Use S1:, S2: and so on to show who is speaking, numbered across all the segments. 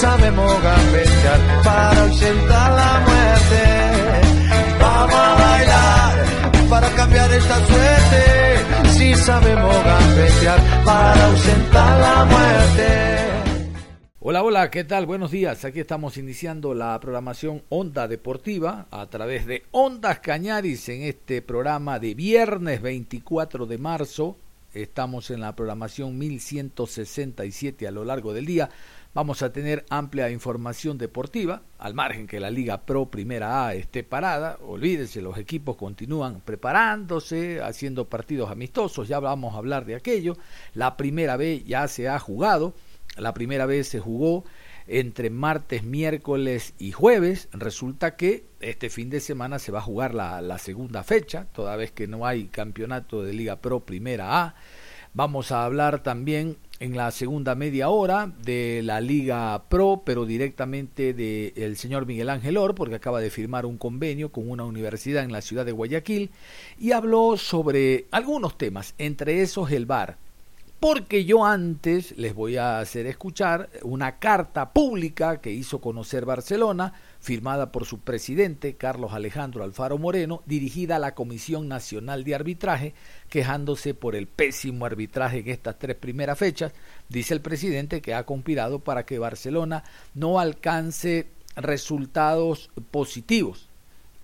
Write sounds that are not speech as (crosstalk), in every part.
S1: Sabemos gambetear para ausentar la muerte. Vamos a bailar para cambiar esta suerte. Si sabemos gambetear para ausentar la muerte.
S2: Hola, hola, ¿qué tal? Buenos días. Aquí estamos iniciando la programación Onda Deportiva a través de Ondas Cañaris en este programa de viernes 24 de marzo. Estamos en la programación 1167 a lo largo del día. Vamos a tener amplia información deportiva, al margen que la Liga Pro Primera A esté parada. Olvídense, los equipos continúan preparándose, haciendo partidos amistosos, ya vamos a hablar de aquello. La Primera B ya se ha jugado, la Primera vez se jugó entre martes, miércoles y jueves. Resulta que este fin de semana se va a jugar la, la segunda fecha, toda vez que no hay campeonato de Liga Pro Primera A. Vamos a hablar también en la segunda media hora de la Liga Pro, pero directamente del señor Miguel Ángel Or, porque acaba de firmar un convenio con una universidad en la ciudad de Guayaquil, y habló sobre algunos temas, entre esos el bar. Porque yo antes les voy a hacer escuchar una carta pública que hizo conocer Barcelona, firmada por su presidente, Carlos Alejandro Alfaro Moreno, dirigida a la Comisión Nacional de Arbitraje, quejándose por el pésimo arbitraje en estas tres primeras fechas. Dice el presidente que ha conspirado para que Barcelona no alcance resultados positivos,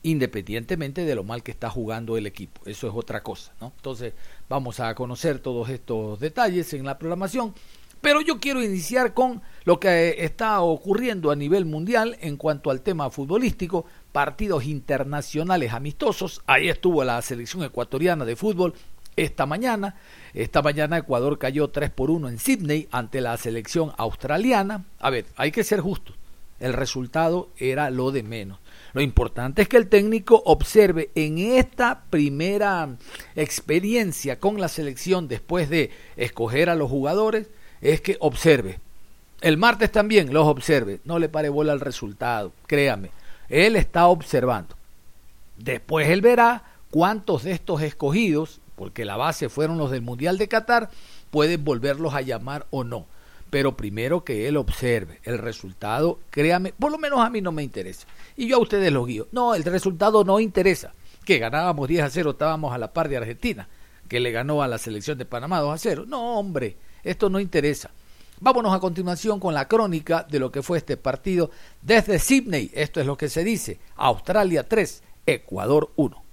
S2: independientemente de lo mal que está jugando el equipo. Eso es otra cosa, ¿no? Entonces, vamos a conocer todos estos detalles en la programación. Pero yo quiero iniciar con lo que está ocurriendo a nivel mundial en cuanto al tema futbolístico, partidos internacionales amistosos. Ahí estuvo la selección ecuatoriana de fútbol esta mañana. Esta mañana Ecuador cayó 3 por 1 en Sydney ante la selección australiana. A ver, hay que ser justos. El resultado era lo de menos. Lo importante es que el técnico observe en esta primera experiencia con la selección después de escoger a los jugadores, es que observe. El martes también los observe. No le pare bola al resultado, créame. Él está observando. Después él verá cuántos de estos escogidos, porque la base fueron los del Mundial de Qatar, pueden volverlos a llamar o no. Pero primero que él observe el resultado, créame, por lo menos a mí no me interesa. Y yo a ustedes los guío. No, el resultado no interesa. Que ganábamos 10 a 0, estábamos a la par de Argentina, que le ganó a la selección de Panamá 2 a 0. No, hombre, esto no interesa. Vámonos a continuación con la crónica de lo que fue este partido desde Sydney. Esto es lo que se dice. Australia 3, Ecuador 1.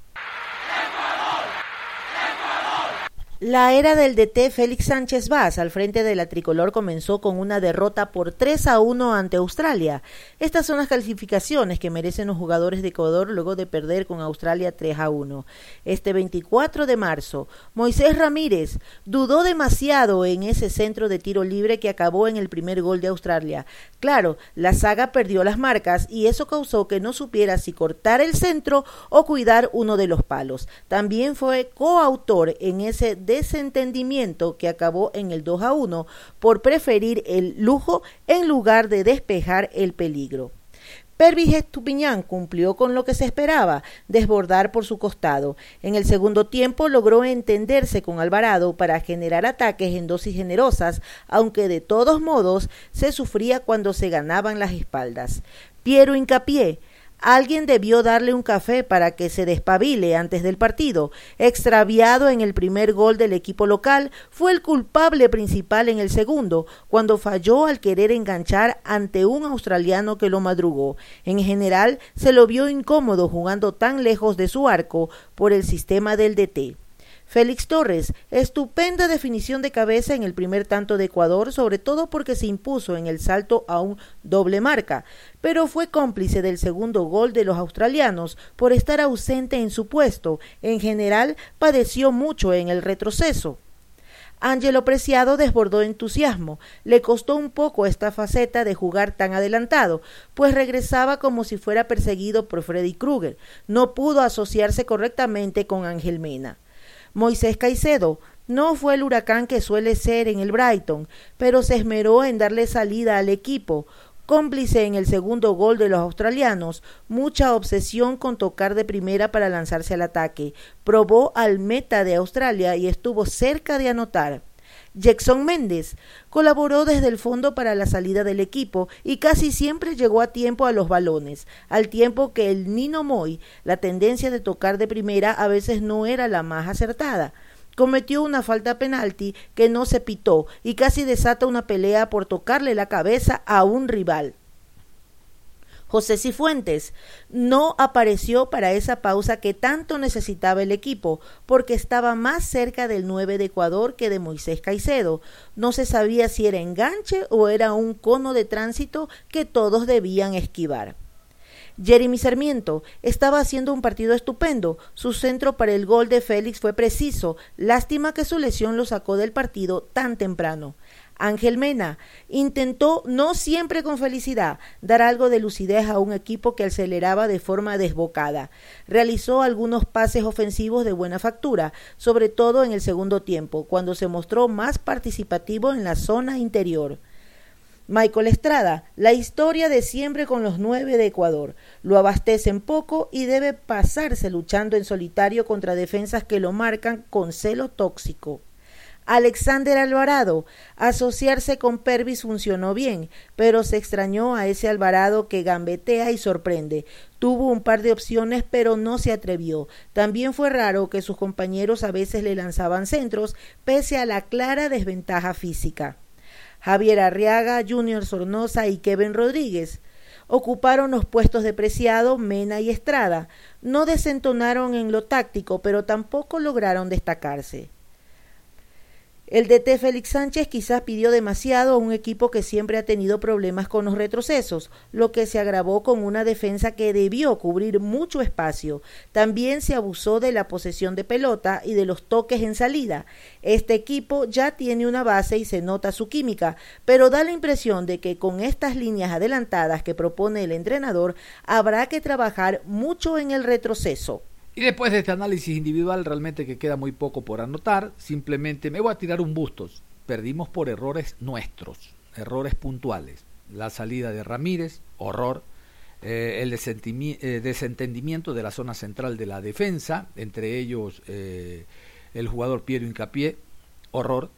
S3: La era del DT Félix Sánchez Vaz al frente de la tricolor comenzó con una derrota por 3 a 1 ante Australia. Estas son las calificaciones que merecen los jugadores de Ecuador luego de perder con Australia 3 a 1. Este 24 de marzo, Moisés Ramírez dudó demasiado en ese centro de tiro libre que acabó en el primer gol de Australia. Claro, la saga perdió las marcas y eso causó que no supiera si cortar el centro o cuidar uno de los palos. También fue coautor en ese desentendimiento que acabó en el 2 a 1 por preferir el lujo en lugar de despejar el peligro. Pervis Estupiñán cumplió con lo que se esperaba, desbordar por su costado. En el segundo tiempo logró entenderse con Alvarado para generar ataques en dosis generosas, aunque de todos modos se sufría cuando se ganaban las espaldas. Piero Hincapié Alguien debió darle un café para que se despabile antes del partido. Extraviado en el primer gol del equipo local, fue el culpable principal en el segundo, cuando falló al querer enganchar ante un australiano que lo madrugó. En general, se lo vio incómodo jugando tan lejos de su arco por el sistema del DT. Félix Torres, estupenda definición de cabeza en el primer tanto de Ecuador, sobre todo porque se impuso en el salto a un doble marca, pero fue cómplice del segundo gol de los australianos por estar ausente en su puesto. En general, padeció mucho en el retroceso. Ángelo Preciado desbordó entusiasmo. Le costó un poco esta faceta de jugar tan adelantado, pues regresaba como si fuera perseguido por Freddy Krueger. No pudo asociarse correctamente con Ángel Mena. Moisés Caicedo no fue el huracán que suele ser en el Brighton, pero se esmeró en darle salida al equipo. Cómplice en el segundo gol de los australianos, mucha obsesión con tocar de primera para lanzarse al ataque. Probó al meta de Australia y estuvo cerca de anotar. Jackson Méndez colaboró desde el fondo para la salida del equipo y casi siempre llegó a tiempo a los balones, al tiempo que el Nino Moy, la tendencia de tocar de primera a veces no era la más acertada cometió una falta penalti que no se pitó y casi desata una pelea por tocarle la cabeza a un rival. José Cifuentes no apareció para esa pausa que tanto necesitaba el equipo, porque estaba más cerca del 9 de Ecuador que de Moisés Caicedo. No se sabía si era enganche o era un cono de tránsito que todos debían esquivar. Jeremy Sarmiento estaba haciendo un partido estupendo. Su centro para el gol de Félix fue preciso. Lástima que su lesión lo sacó del partido tan temprano. Ángel Mena intentó, no siempre con felicidad, dar algo de lucidez a un equipo que aceleraba de forma desbocada. Realizó algunos pases ofensivos de buena factura, sobre todo en el segundo tiempo, cuando se mostró más participativo en la zona interior. Michael Estrada, la historia de siempre con los nueve de Ecuador. Lo abastecen poco y debe pasarse luchando en solitario contra defensas que lo marcan con celo tóxico. Alexander Alvarado. Asociarse con Pervis funcionó bien, pero se extrañó a ese Alvarado que gambetea y sorprende. Tuvo un par de opciones, pero no se atrevió. También fue raro que sus compañeros a veces le lanzaban centros, pese a la clara desventaja física. Javier Arriaga, Junior Sornosa y Kevin Rodríguez ocuparon los puestos de Preciado, Mena y Estrada. No desentonaron en lo táctico, pero tampoco lograron destacarse. El DT Félix Sánchez quizás pidió demasiado a un equipo que siempre ha tenido problemas con los retrocesos, lo que se agravó con una defensa que debió cubrir mucho espacio. También se abusó de la posesión de pelota y de los toques en salida. Este equipo ya tiene una base y se nota su química, pero da la impresión de que con estas líneas adelantadas que propone el entrenador habrá que trabajar mucho en el retroceso.
S2: Y después de este análisis individual, realmente que queda muy poco por anotar, simplemente me voy a tirar un bustos. Perdimos por errores nuestros, errores puntuales. La salida de Ramírez, horror. Eh, el eh, desentendimiento de la zona central de la defensa, entre ellos eh, el jugador Piero Incapié, horror.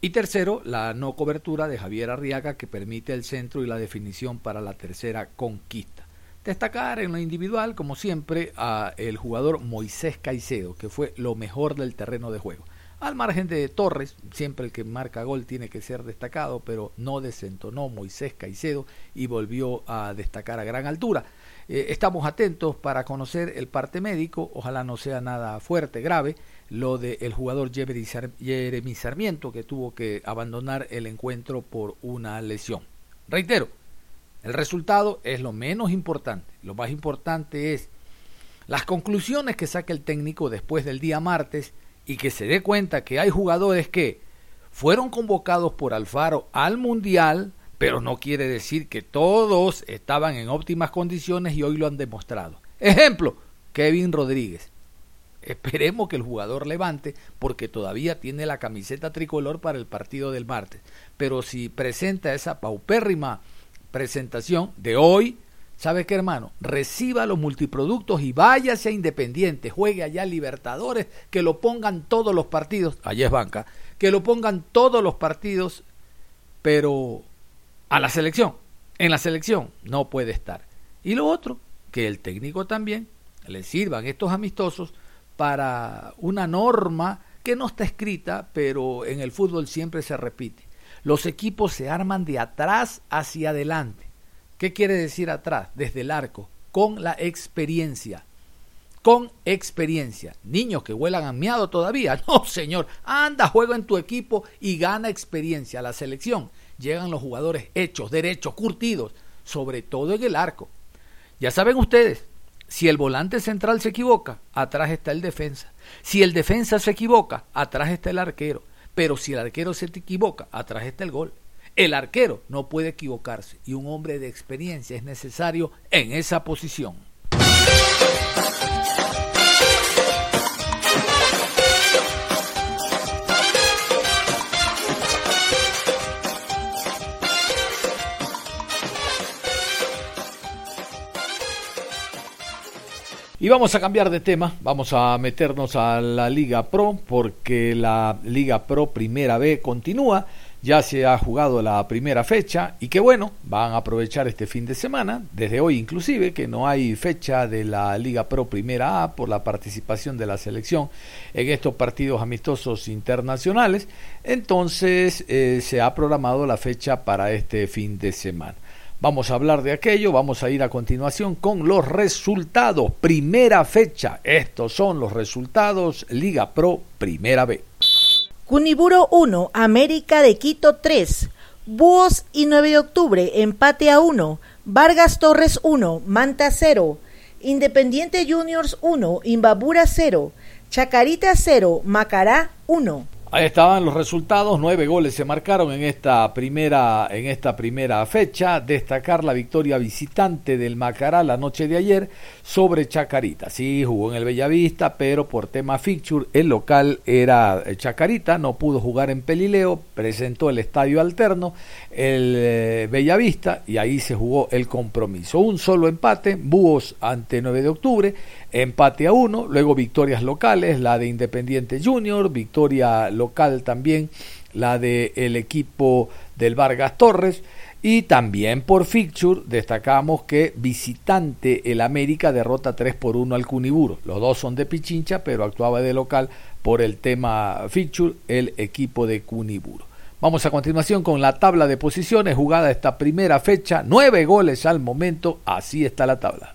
S2: Y tercero, la no cobertura de Javier Arriaga que permite el centro y la definición para la tercera conquista. Destacar en lo individual, como siempre, a el jugador Moisés Caicedo, que fue lo mejor del terreno de juego. Al margen de Torres, siempre el que marca gol tiene que ser destacado, pero no desentonó Moisés Caicedo y volvió a destacar a gran altura. Eh, estamos atentos para conocer el parte médico, ojalá no sea nada fuerte, grave, lo del jugador Jeremy Sarmiento, que tuvo que abandonar el encuentro por una lesión. Reitero, el resultado es lo menos importante. Lo más importante es las conclusiones que saque el técnico después del día martes y que se dé cuenta que hay jugadores que fueron convocados por Alfaro al Mundial, pero no quiere decir que todos estaban en óptimas condiciones y hoy lo han demostrado. Ejemplo, Kevin Rodríguez. Esperemos que el jugador levante porque todavía tiene la camiseta tricolor para el partido del martes. Pero si presenta esa paupérrima presentación de hoy, ¿sabe qué hermano? Reciba los multiproductos y váyase a Independiente, juegue allá Libertadores, que lo pongan todos los partidos, allá es banca, que lo pongan todos los partidos, pero a la selección, en la selección no puede estar. Y lo otro, que el técnico también le sirvan estos amistosos para una norma que no está escrita, pero en el fútbol siempre se repite. Los equipos se arman de atrás hacia adelante. ¿Qué quiere decir atrás? Desde el arco, con la experiencia. con experiencia. Niños que huelan a miado todavía. (laughs) No, señor. Anda, juega en tu equipo y gana experiencia. La selección llegan los jugadores hechos, derechos, curtidos, sobre todo en el arco. Ya saben ustedes, si el volante central se equivoca, atrás está el defensa. Si el defensa se equivoca, atrás está el arquero. Pero si el arquero se equivoca, atrás está el gol. El arquero no puede equivocarse y un hombre de experiencia es necesario en esa posición. Y vamos a cambiar de tema, vamos a meternos a la Liga Pro porque la Liga Pro Primera B continúa, ya se ha jugado la primera fecha y que bueno, van a aprovechar este fin de semana, desde hoy inclusive, que no hay fecha de la Liga Pro Primera A por la participación de la selección en estos partidos amistosos internacionales, entonces eh, se ha programado la fecha para este fin de semana. Vamos a hablar de aquello, vamos a ir a continuación con los resultados. Primera fecha, estos son los resultados Liga Pro Primera B.
S3: Cuniburo 1, América de Quito 3, Búhos y 9 de octubre, empate a 1, Vargas Torres 1, Manta 0, Independiente Juniors 1, Imbabura 0, Chacarita 0, Macará 1.
S2: Ahí estaban los resultados, nueve goles se marcaron en esta primera, en esta primera fecha. Destacar la victoria visitante del Macará la noche de ayer sobre Chacarita. Sí, jugó en el Bellavista, pero por tema fixture el local era Chacarita, no pudo jugar en Pelileo, presentó el estadio alterno, el eh, Bellavista, y ahí se jugó el compromiso. Un solo empate, Búhos ante 9 de octubre, empate a uno, luego victorias locales, la de Independiente Junior, victoria local también, la del el equipo del Vargas Torres. Y también por fixture destacamos que visitante el América derrota 3 por 1 al Cuniburo. Los dos son de Pichincha, pero actuaba de local por el tema fixture el equipo de Cuniburo. Vamos a continuación con la tabla de posiciones jugada esta primera fecha. Nueve goles al momento, así está la tabla.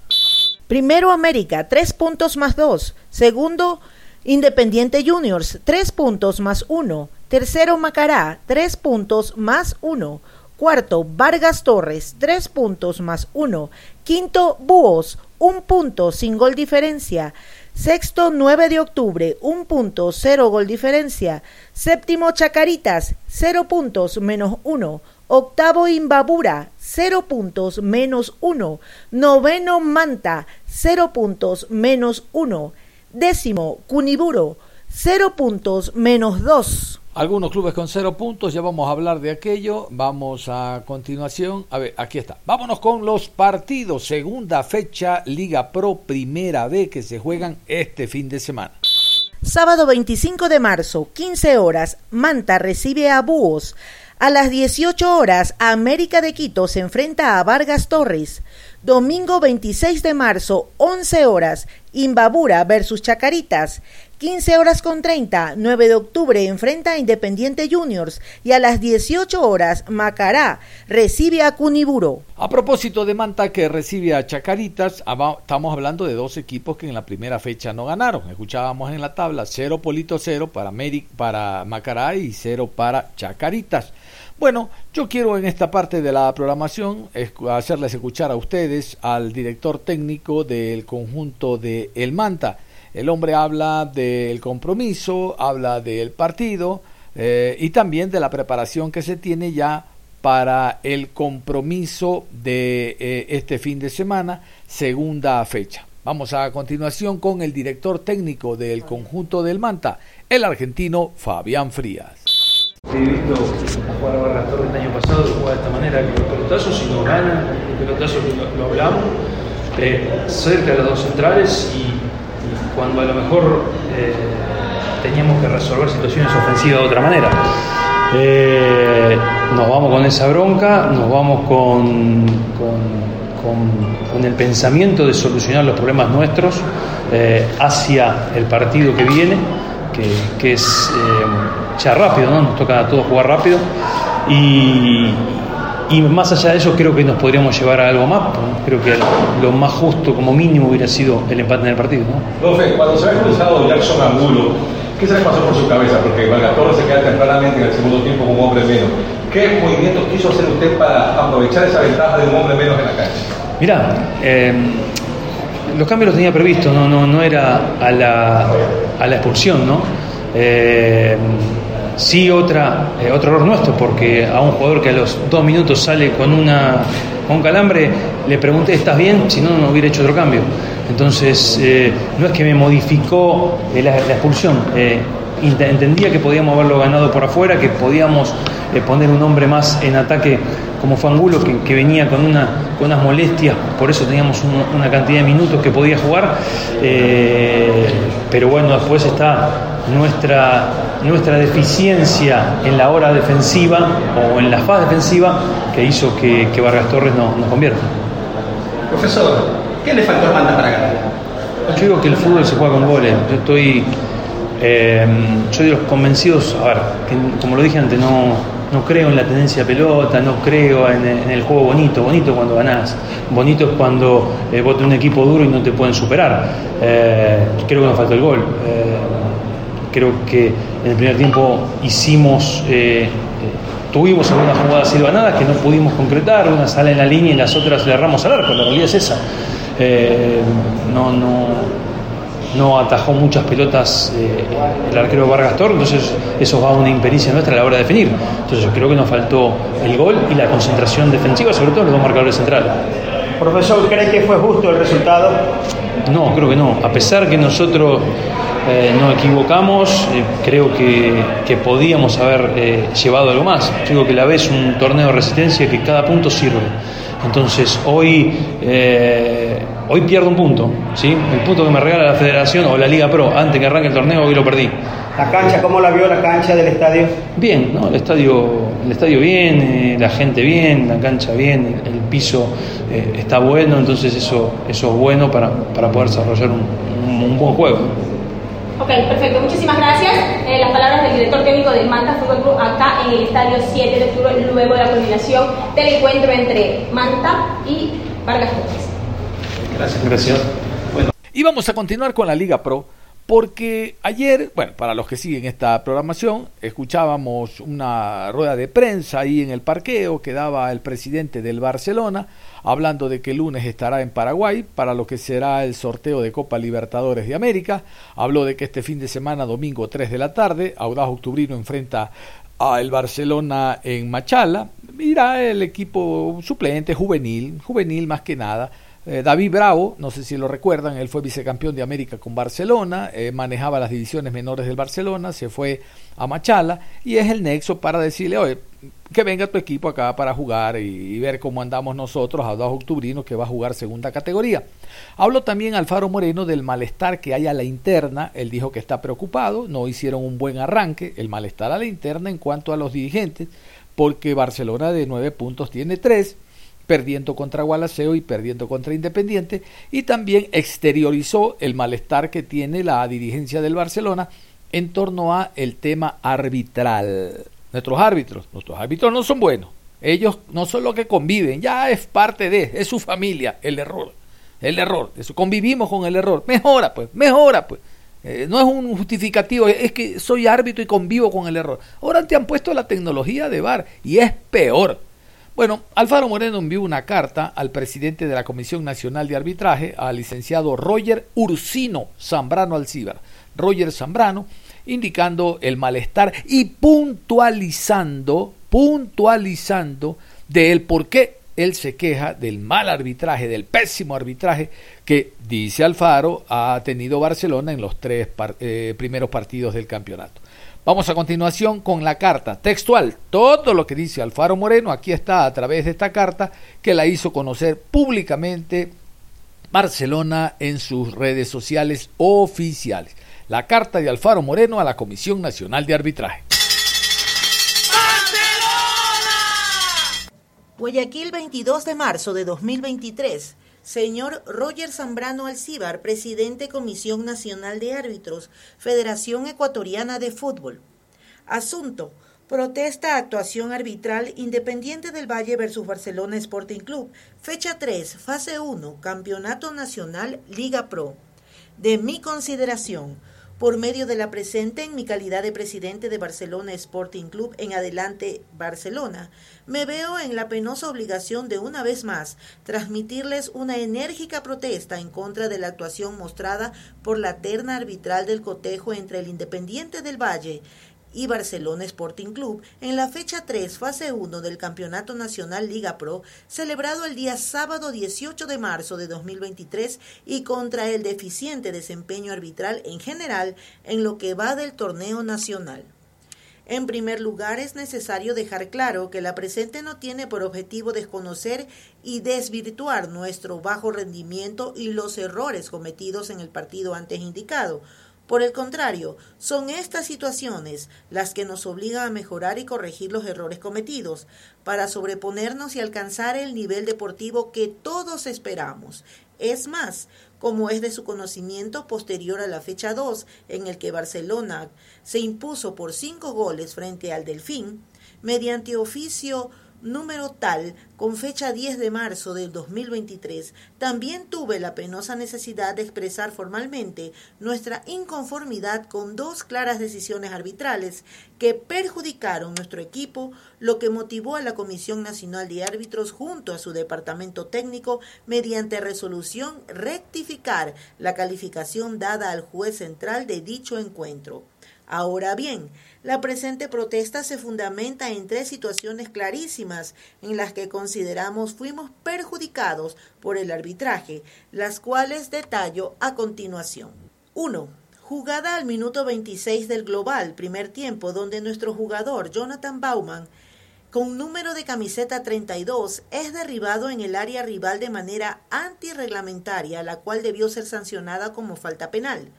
S3: Primero América, tres puntos más dos. Segundo Independiente Juniors, tres puntos más uno. Tercero Macará, tres puntos más uno. Cuarto, Vargas Torres, tres puntos más uno. Quinto, Búhos, un punto sin gol diferencia. Sexto, 9 de octubre, un punto, cero gol diferencia. Séptimo, Chacaritas, cero puntos menos uno. Octavo, Imbabura, cero puntos menos uno. Noveno, Manta, cero puntos menos uno. Décimo, Cuniburo, cero puntos menos dos.
S2: Algunos clubes con cero puntos, ya vamos a hablar de aquello. Vamos a continuación. A ver, aquí está. Vámonos con los partidos. Segunda fecha, Liga Pro Primera B, que se juegan este fin de semana.
S3: Sábado 25 de marzo, 15 horas, Manta recibe a Búhos. A las 18 horas, América de Quito se enfrenta a Vargas Torres. Domingo 26 de marzo, 11 horas, Imbabura versus Chacaritas. 15 horas con 30, 9 de octubre enfrenta a Independiente Juniors y a las 18 horas Macará recibe a Cuniburo.
S2: A propósito de Manta que recibe a Chacaritas, estamos hablando de dos equipos que en la primera fecha no ganaron. Escuchábamos en la tabla 0 Polito 0 para, para Macará y 0 para Chacaritas. Bueno, yo quiero en esta parte de la programación hacerles escuchar a ustedes al director técnico del conjunto de El Manta. El hombre habla del compromiso, habla del partido eh, y también de la preparación que se tiene ya para el compromiso de eh, este fin de semana, segunda fecha. Vamos a continuación con el director técnico del conjunto del Manta, el argentino Fabián Frías.
S4: A jugar el año pasado, juega de esta manera, que los pelotazos, si no lo, hablamos, eh, cerca de dos centrales y cuando a lo mejor eh, teníamos que resolver situaciones ofensivas de otra manera. Eh, nos vamos con esa bronca, nos vamos con, con, el pensamiento de solucionar los problemas nuestros eh, hacia el partido que viene, que, que es ya rápido, ¿no? nos toca a todos jugar rápido y, y más allá de eso creo que nos podríamos llevar a algo más. Creo que lo más justo como mínimo hubiera sido el empate en el partido.
S5: ¿no? Profe, cuando se ha cruzado Jackson Angulo, ¿qué se le pasó por su cabeza? Porque Torres se queda tempranamente en el segundo tiempo como hombre menos. ¿Qué movimientos quiso hacer usted para aprovechar esa ventaja de un hombre menos en la cancha?
S4: Mirá, eh, los cambios los tenía previsto, no, no, no era a la, a la expulsión, ¿no? Eh, sí otra, eh, otro error nuestro, porque a un jugador que a los dos minutos sale con, una, con un calambre, le pregunté, ¿estás bien? Si no, no hubiera hecho otro cambio. Entonces, eh, no es que me modificó la, expulsión, entendía que podíamos haberlo ganado por afuera, que podíamos poner un hombre más en ataque como fue Angulo, que, venía con unas molestias, por eso teníamos una cantidad de minutos que podía jugar. pero bueno, después está nuestra, nuestra deficiencia en la hora defensiva o en la fase defensiva que hizo que, Vargas Torres no, nos convierta.
S6: Profesor, ¿qué le faltó a Manta para ganar?
S4: Yo digo que el fútbol se juega con goles. Yo estoy. Eh, soy de los convencidos, a ver, como lo dije antes, no, no creo en la tendencia a pelota, no creo en, el juego bonito. Bonito cuando ganás, bonito es cuando eh, vos tenés un equipo duro y no te pueden superar. Eh, creo que nos faltó el gol. Eh, Creo que en el primer tiempo hicimos, eh, eh, tuvimos algunas jugadas silvanadas que no pudimos concretar, una sale en la línea y las otras le erramos al arco, la realidad es esa. Eh, no, no, no atajó muchas pelotas el arquero Vargas Tor, entonces eso va a una impericia nuestra a la hora de definir. Entonces creo que nos faltó el gol y la concentración defensiva, sobre todo los dos marcadores centrales.
S6: Profesor, ¿cree que fue justo el resultado?
S4: No, creo que no. A pesar que nosotros eh, nos equivocamos, eh, creo que, podíamos haber eh, llevado algo más. Digo que la vez un torneo de resistencia que cada punto sirve. Entonces hoy, hoy pierdo un punto, ¿sí? el punto que me regala la federación o la Liga Pro antes que arranque el torneo, hoy lo perdí.
S6: ¿La cancha, cómo la vio la cancha del estadio?
S4: Bien, ¿no? el, estadio, el estadio bien, la gente bien, la cancha bien, el, piso está bueno, entonces eso, eso es bueno para, poder desarrollar un buen juego.
S7: Ok, perfecto. Muchísimas gracias. Eh, las palabras del director técnico del Manta Fútbol Club acá en el estadio 7 de octubre, luego de la culminación del encuentro entre Manta y Vargas Torres.
S4: Gracias, gracias.
S2: Bueno. Y vamos a continuar con la Liga Pro. Porque ayer, bueno, para los que siguen esta programación, escuchábamos una rueda de prensa ahí en el parqueo que daba el presidente del Barcelona, hablando de que el lunes estará en Paraguay para lo que será el sorteo de Copa Libertadores de América. Habló de que este fin de semana, domingo 3 de la tarde, Audaz Octubrino enfrenta a el Barcelona en Machala. Mira el equipo suplente, juvenil, juvenil más que nada. Eh, David Bravo, no sé si lo recuerdan, él fue vicecampeón de América con Barcelona, eh, manejaba las divisiones menores del Barcelona, se fue a Machala y es el nexo para decirle, oye, que venga tu equipo acá para jugar y, ver cómo andamos nosotros a dos octubrinos que va a jugar segunda categoría. Habló también Alfaro Moreno del malestar que hay a la interna, él dijo que está preocupado, no hicieron un buen arranque, el malestar a la interna en cuanto a los dirigentes, porque Barcelona de nueve puntos tiene tres, perdiendo contra Gualaceo y perdiendo contra Independiente, y también exteriorizó el malestar que tiene la dirigencia del Barcelona en torno a el tema arbitral nuestros árbitros. Nuestros árbitros no son buenos. Ellos no son los que conviven, ya es parte de, es su familia, el error. El error, eso, convivimos con el error. Mejora, pues, mejora, pues. Eh, no es un justificativo, es que soy árbitro y convivo con el error. Ahora te han puesto la tecnología de VAR y es peor. Bueno, Alfaro Moreno envió una carta al presidente de la Comisión Nacional de Arbitraje, al licenciado Roger Ursino Zambrano Alcíbar. Roger Zambrano, indicando el malestar y puntualizando, puntualizando de el por qué él se queja del mal arbitraje, del pésimo arbitraje que, dice Alfaro, ha tenido Barcelona en los tres eh, primeros partidos del campeonato. Vamos a continuación con la carta textual. Todo lo que dice Alfaro Moreno aquí está a través de esta carta que la hizo conocer públicamente Barcelona en sus redes sociales oficiales la carta de Alfaro Moreno a la Comisión Nacional de Arbitraje.
S3: Guayaquil, 22 de marzo de 2023. Señor Roger Zambrano Alcíbar, presidente Comisión Nacional de Árbitros, Federación Ecuatoriana de Fútbol. Asunto. Protesta actuación arbitral Independiente del Valle versus Barcelona Sporting Club. Fecha 3, fase 1, Campeonato Nacional Liga Pro. De mi consideración, por medio de la presente en mi calidad de presidente de Barcelona Sporting Club en adelante Barcelona, me veo en la penosa obligación de una vez más transmitirles una enérgica protesta en contra de la actuación mostrada por la terna arbitral del cotejo entre el Independiente del Valle y Barcelona Sporting Club en la fecha 3, fase 1 del Campeonato Nacional Liga Pro, celebrado el día sábado 18 de marzo de 2023 y contra el deficiente desempeño arbitral en general en lo que va del torneo nacional. En primer lugar, es necesario dejar claro que la presente no tiene por objetivo desconocer y desvirtuar nuestro bajo rendimiento y los errores cometidos en el partido antes indicado, por el contrario, son estas situaciones las que nos obligan a mejorar y corregir los errores cometidos, para sobreponernos y alcanzar el nivel deportivo que todos esperamos. Es más, como es de su conocimiento posterior a la fecha 2, en el que Barcelona se impuso por cinco goles frente al Delfín, mediante oficio número tal con fecha 10 de marzo del 2023, también tuve la penosa necesidad de expresar formalmente nuestra inconformidad con dos claras decisiones arbitrales que perjudicaron nuestro equipo, lo que motivó a la Comisión Nacional de Árbitros junto a su departamento técnico mediante resolución rectificar la calificación dada al juez central de dicho encuentro. Ahora bien, la presente protesta se fundamenta en tres situaciones clarísimas en las que consideramos fuimos perjudicados por el arbitraje, las cuales detallo a continuación. 1. Jugada al minuto 26 del global, primer tiempo, donde nuestro jugador Jonathan Bauman, con número de camiseta 32, es derribado en el área rival de manera antirreglamentaria, la cual debió ser sancionada como falta penal.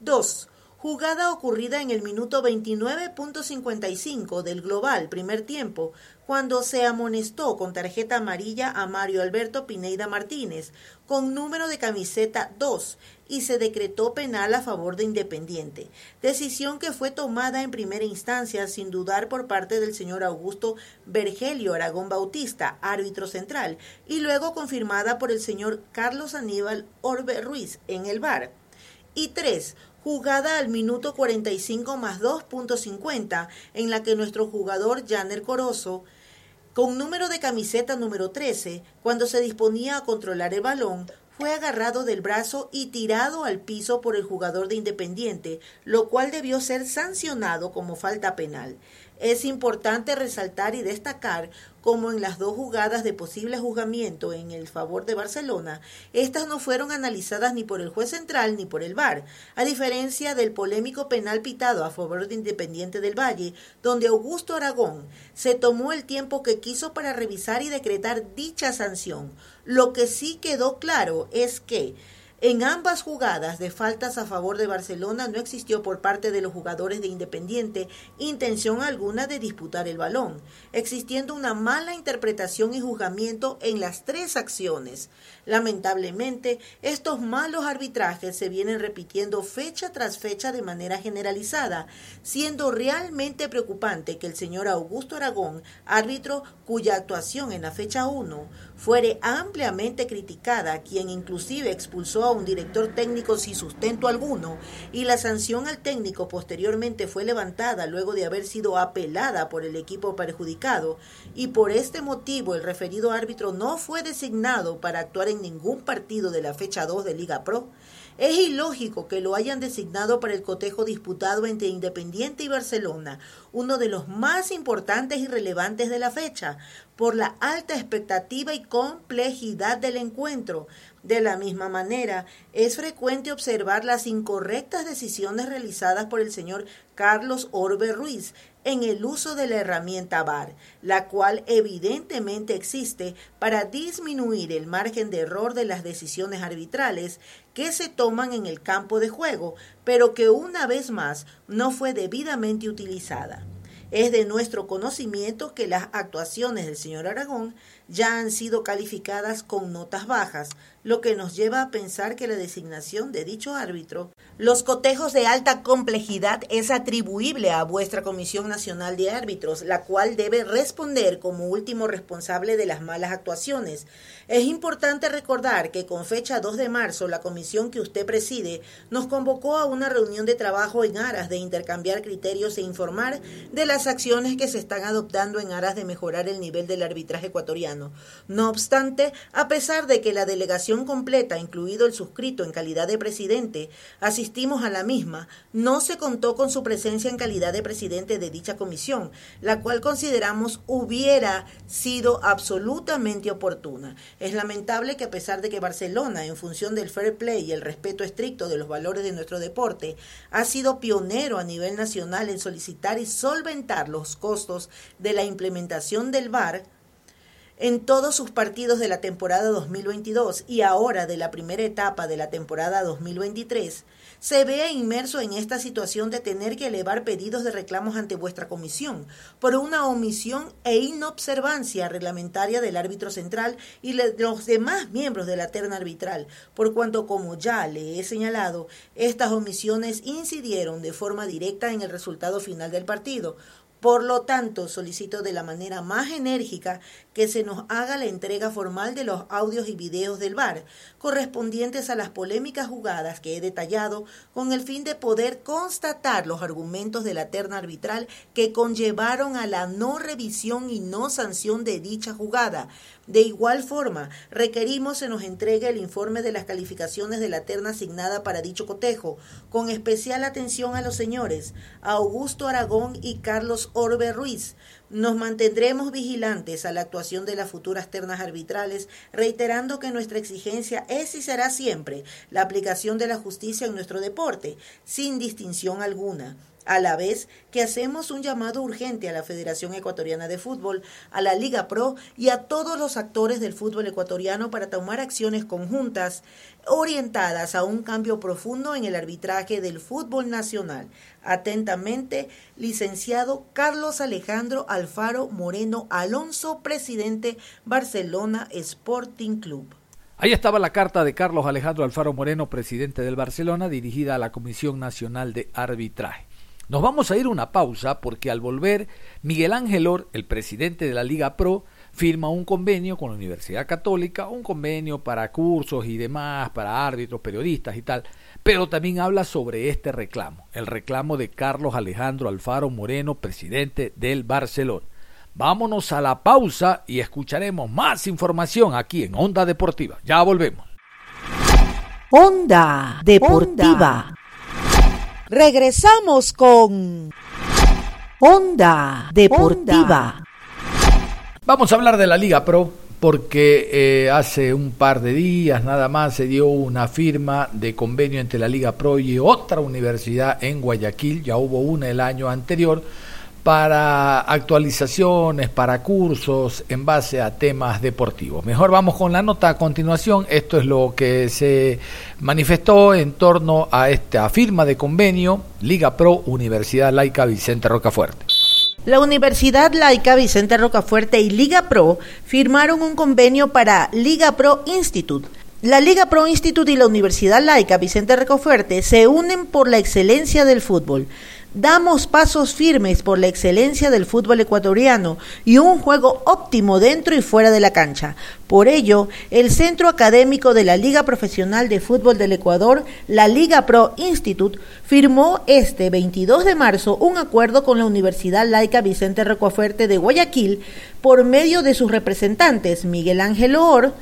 S3: 2 jugada ocurrida en el minuto 29.55 del global primer tiempo, cuando se amonestó con tarjeta amarilla a Mario Alberto Pineida Martínez, con número de camiseta 2, y se decretó penal a favor de Independiente, decisión que fue tomada en primera instancia sin dudar por parte del señor Augusto Vergelio Aragón Bautista, árbitro central, y luego confirmada por el señor Carlos Aníbal Orbe Ruiz en el VAR. Y tres, jugada al minuto 45 más 2.50, en la que nuestro jugador Janer Corozo, con número de camiseta número 13, cuando se disponía a controlar el balón, fue agarrado del brazo y tirado al piso por el jugador de Independiente, lo cual debió ser sancionado como falta penal. Es importante resaltar y destacar como en las dos jugadas de posible juzgamiento en el favor de Barcelona, estas no fueron analizadas ni por el juez central ni por el VAR, a diferencia del polémico penal pitado a favor de Independiente del Valle, donde Augusto Aragón se tomó el tiempo que quiso para revisar y decretar dicha sanción. Lo que sí quedó claro es que en ambas jugadas de faltas a favor de Barcelona no existió por parte de los jugadores de Independiente intención alguna de disputar el balón, existiendo una mala interpretación y juzgamiento en las tres acciones. Lamentablemente, estos malos arbitrajes se vienen repitiendo fecha tras fecha de manera generalizada, siendo realmente preocupante que el señor Augusto Aragón, árbitro cuya actuación en la fecha 1 fuere ampliamente criticada, quien inclusive expulsó a un director técnico sin sustento alguno, y la sanción al técnico posteriormente fue levantada luego de haber sido apelada por el equipo perjudicado, y por este motivo el referido árbitro no fue designado para actuar en ningún partido de la fecha 2 de Liga Pro, es ilógico que lo hayan designado para el cotejo disputado entre Independiente y Barcelona, uno de los más importantes y relevantes de la fecha, por la alta expectativa y complejidad del encuentro. De la misma manera, es frecuente observar las incorrectas decisiones realizadas por el señor Carlos Orbe Ruiz en el uso de la herramienta VAR, la cual evidentemente existe para disminuir el margen de error de las decisiones arbitrales que se toman en el campo de juego, pero que una vez más no fue debidamente utilizada. Es de nuestro conocimiento que las actuaciones del señor Aragón ya han sido calificadas con notas bajas, lo que nos lleva a pensar que la designación de dicho árbitro, los cotejos de alta complejidad es atribuible a vuestra Comisión Nacional de Árbitros, la cual debe responder como último responsable de las malas actuaciones. Es importante recordar que con fecha 2 de marzo la comisión que usted preside nos convocó a una reunión de trabajo en aras de intercambiar criterios e informar de las acciones que se están adoptando en aras de mejorar el nivel del arbitraje ecuatoriano. No obstante, a pesar de que la delegación completa, incluido el suscrito en calidad de presidente, asistimos a la misma, no se contó con su presencia en calidad de presidente de dicha comisión, la cual consideramos hubiera sido absolutamente oportuna. Es lamentable que a pesar de que Barcelona, en función del fair play y el respeto estricto de los valores de nuestro deporte, ha sido pionero a nivel nacional en solicitar y solventar los costos de la implementación del VAR, en todos sus partidos de la temporada 2022 y ahora de la primera etapa de la temporada 2023, se vea inmerso en esta situación de tener que elevar pedidos de reclamos ante vuestra comisión por una omisión e inobservancia reglamentaria del árbitro central y de los demás miembros de la terna arbitral, por cuanto, como ya le he señalado, estas omisiones incidieron de forma directa en el resultado final del partido, por lo tanto, solicito de la manera más enérgica que se nos haga la entrega formal de los audios y videos del VAR, correspondientes a las polémicas jugadas que he detallado, con el fin de poder constatar los argumentos de la terna arbitral que conllevaron a la no revisión y no sanción de dicha jugada, de igual forma, requerimos se nos entregue el informe de las calificaciones de la terna asignada para dicho cotejo, con especial atención a los señores Augusto Aragón y Carlos Orbe Ruiz. Nos mantendremos vigilantes a la actuación de las futuras ternas arbitrales, reiterando que nuestra exigencia es y será siempre la aplicación de la justicia en nuestro deporte, sin distinción alguna a la vez que hacemos un llamado urgente a la Federación Ecuatoriana de Fútbol, a la Liga Pro y a todos los actores del fútbol ecuatoriano para tomar acciones conjuntas orientadas a un cambio profundo en el arbitraje del fútbol nacional. Atentamente, licenciado Carlos Alejandro Alfaro Moreno Alonso, presidente Barcelona Sporting Club.
S2: Ahí estaba la carta de Carlos Alejandro Alfaro Moreno, presidente del Barcelona, dirigida a la Comisión Nacional de Arbitraje. Nos vamos a ir a una pausa porque al volver, Miguel Ángel Or, el presidente de la Liga Pro, firma un convenio con la Universidad Católica, un convenio para cursos y demás, para árbitros, periodistas y tal, pero también habla sobre este reclamo, el reclamo de Carlos Alejandro Alfaro Moreno, presidente del Barcelona. Vámonos a la pausa y escucharemos más información aquí en Onda Deportiva. Ya volvemos.
S8: Onda Deportiva. Regresamos con Onda Deportiva.
S2: Vamos a hablar de la Liga Pro porque eh, hace un par de días nada más se dio una firma de convenio entre la Liga Pro y otra universidad en Guayaquil, ya hubo una el año anterior, para actualizaciones, para cursos en base a temas deportivos. Mejor vamos con la nota a continuación. Esto es lo que se manifestó en torno a esta firma de convenio Liga Pro Universidad Laica Vicente Rocafuerte.
S3: La Universidad Laica Vicente Rocafuerte y Liga Pro firmaron un convenio para Liga Pro Institute. La Liga Pro Institute y la Universidad Laica Vicente Rocafuerte se unen por la excelencia del fútbol. Damos pasos firmes por la excelencia del fútbol ecuatoriano y un juego óptimo dentro y fuera de la cancha. Por ello, el Centro Académico de la Liga Profesional de Fútbol del Ecuador, la Liga Pro Institute, firmó este 22 de marzo un acuerdo con la Universidad Laica Vicente Rocafuerte de Guayaquil por medio de sus representantes Miguel Ángel Or,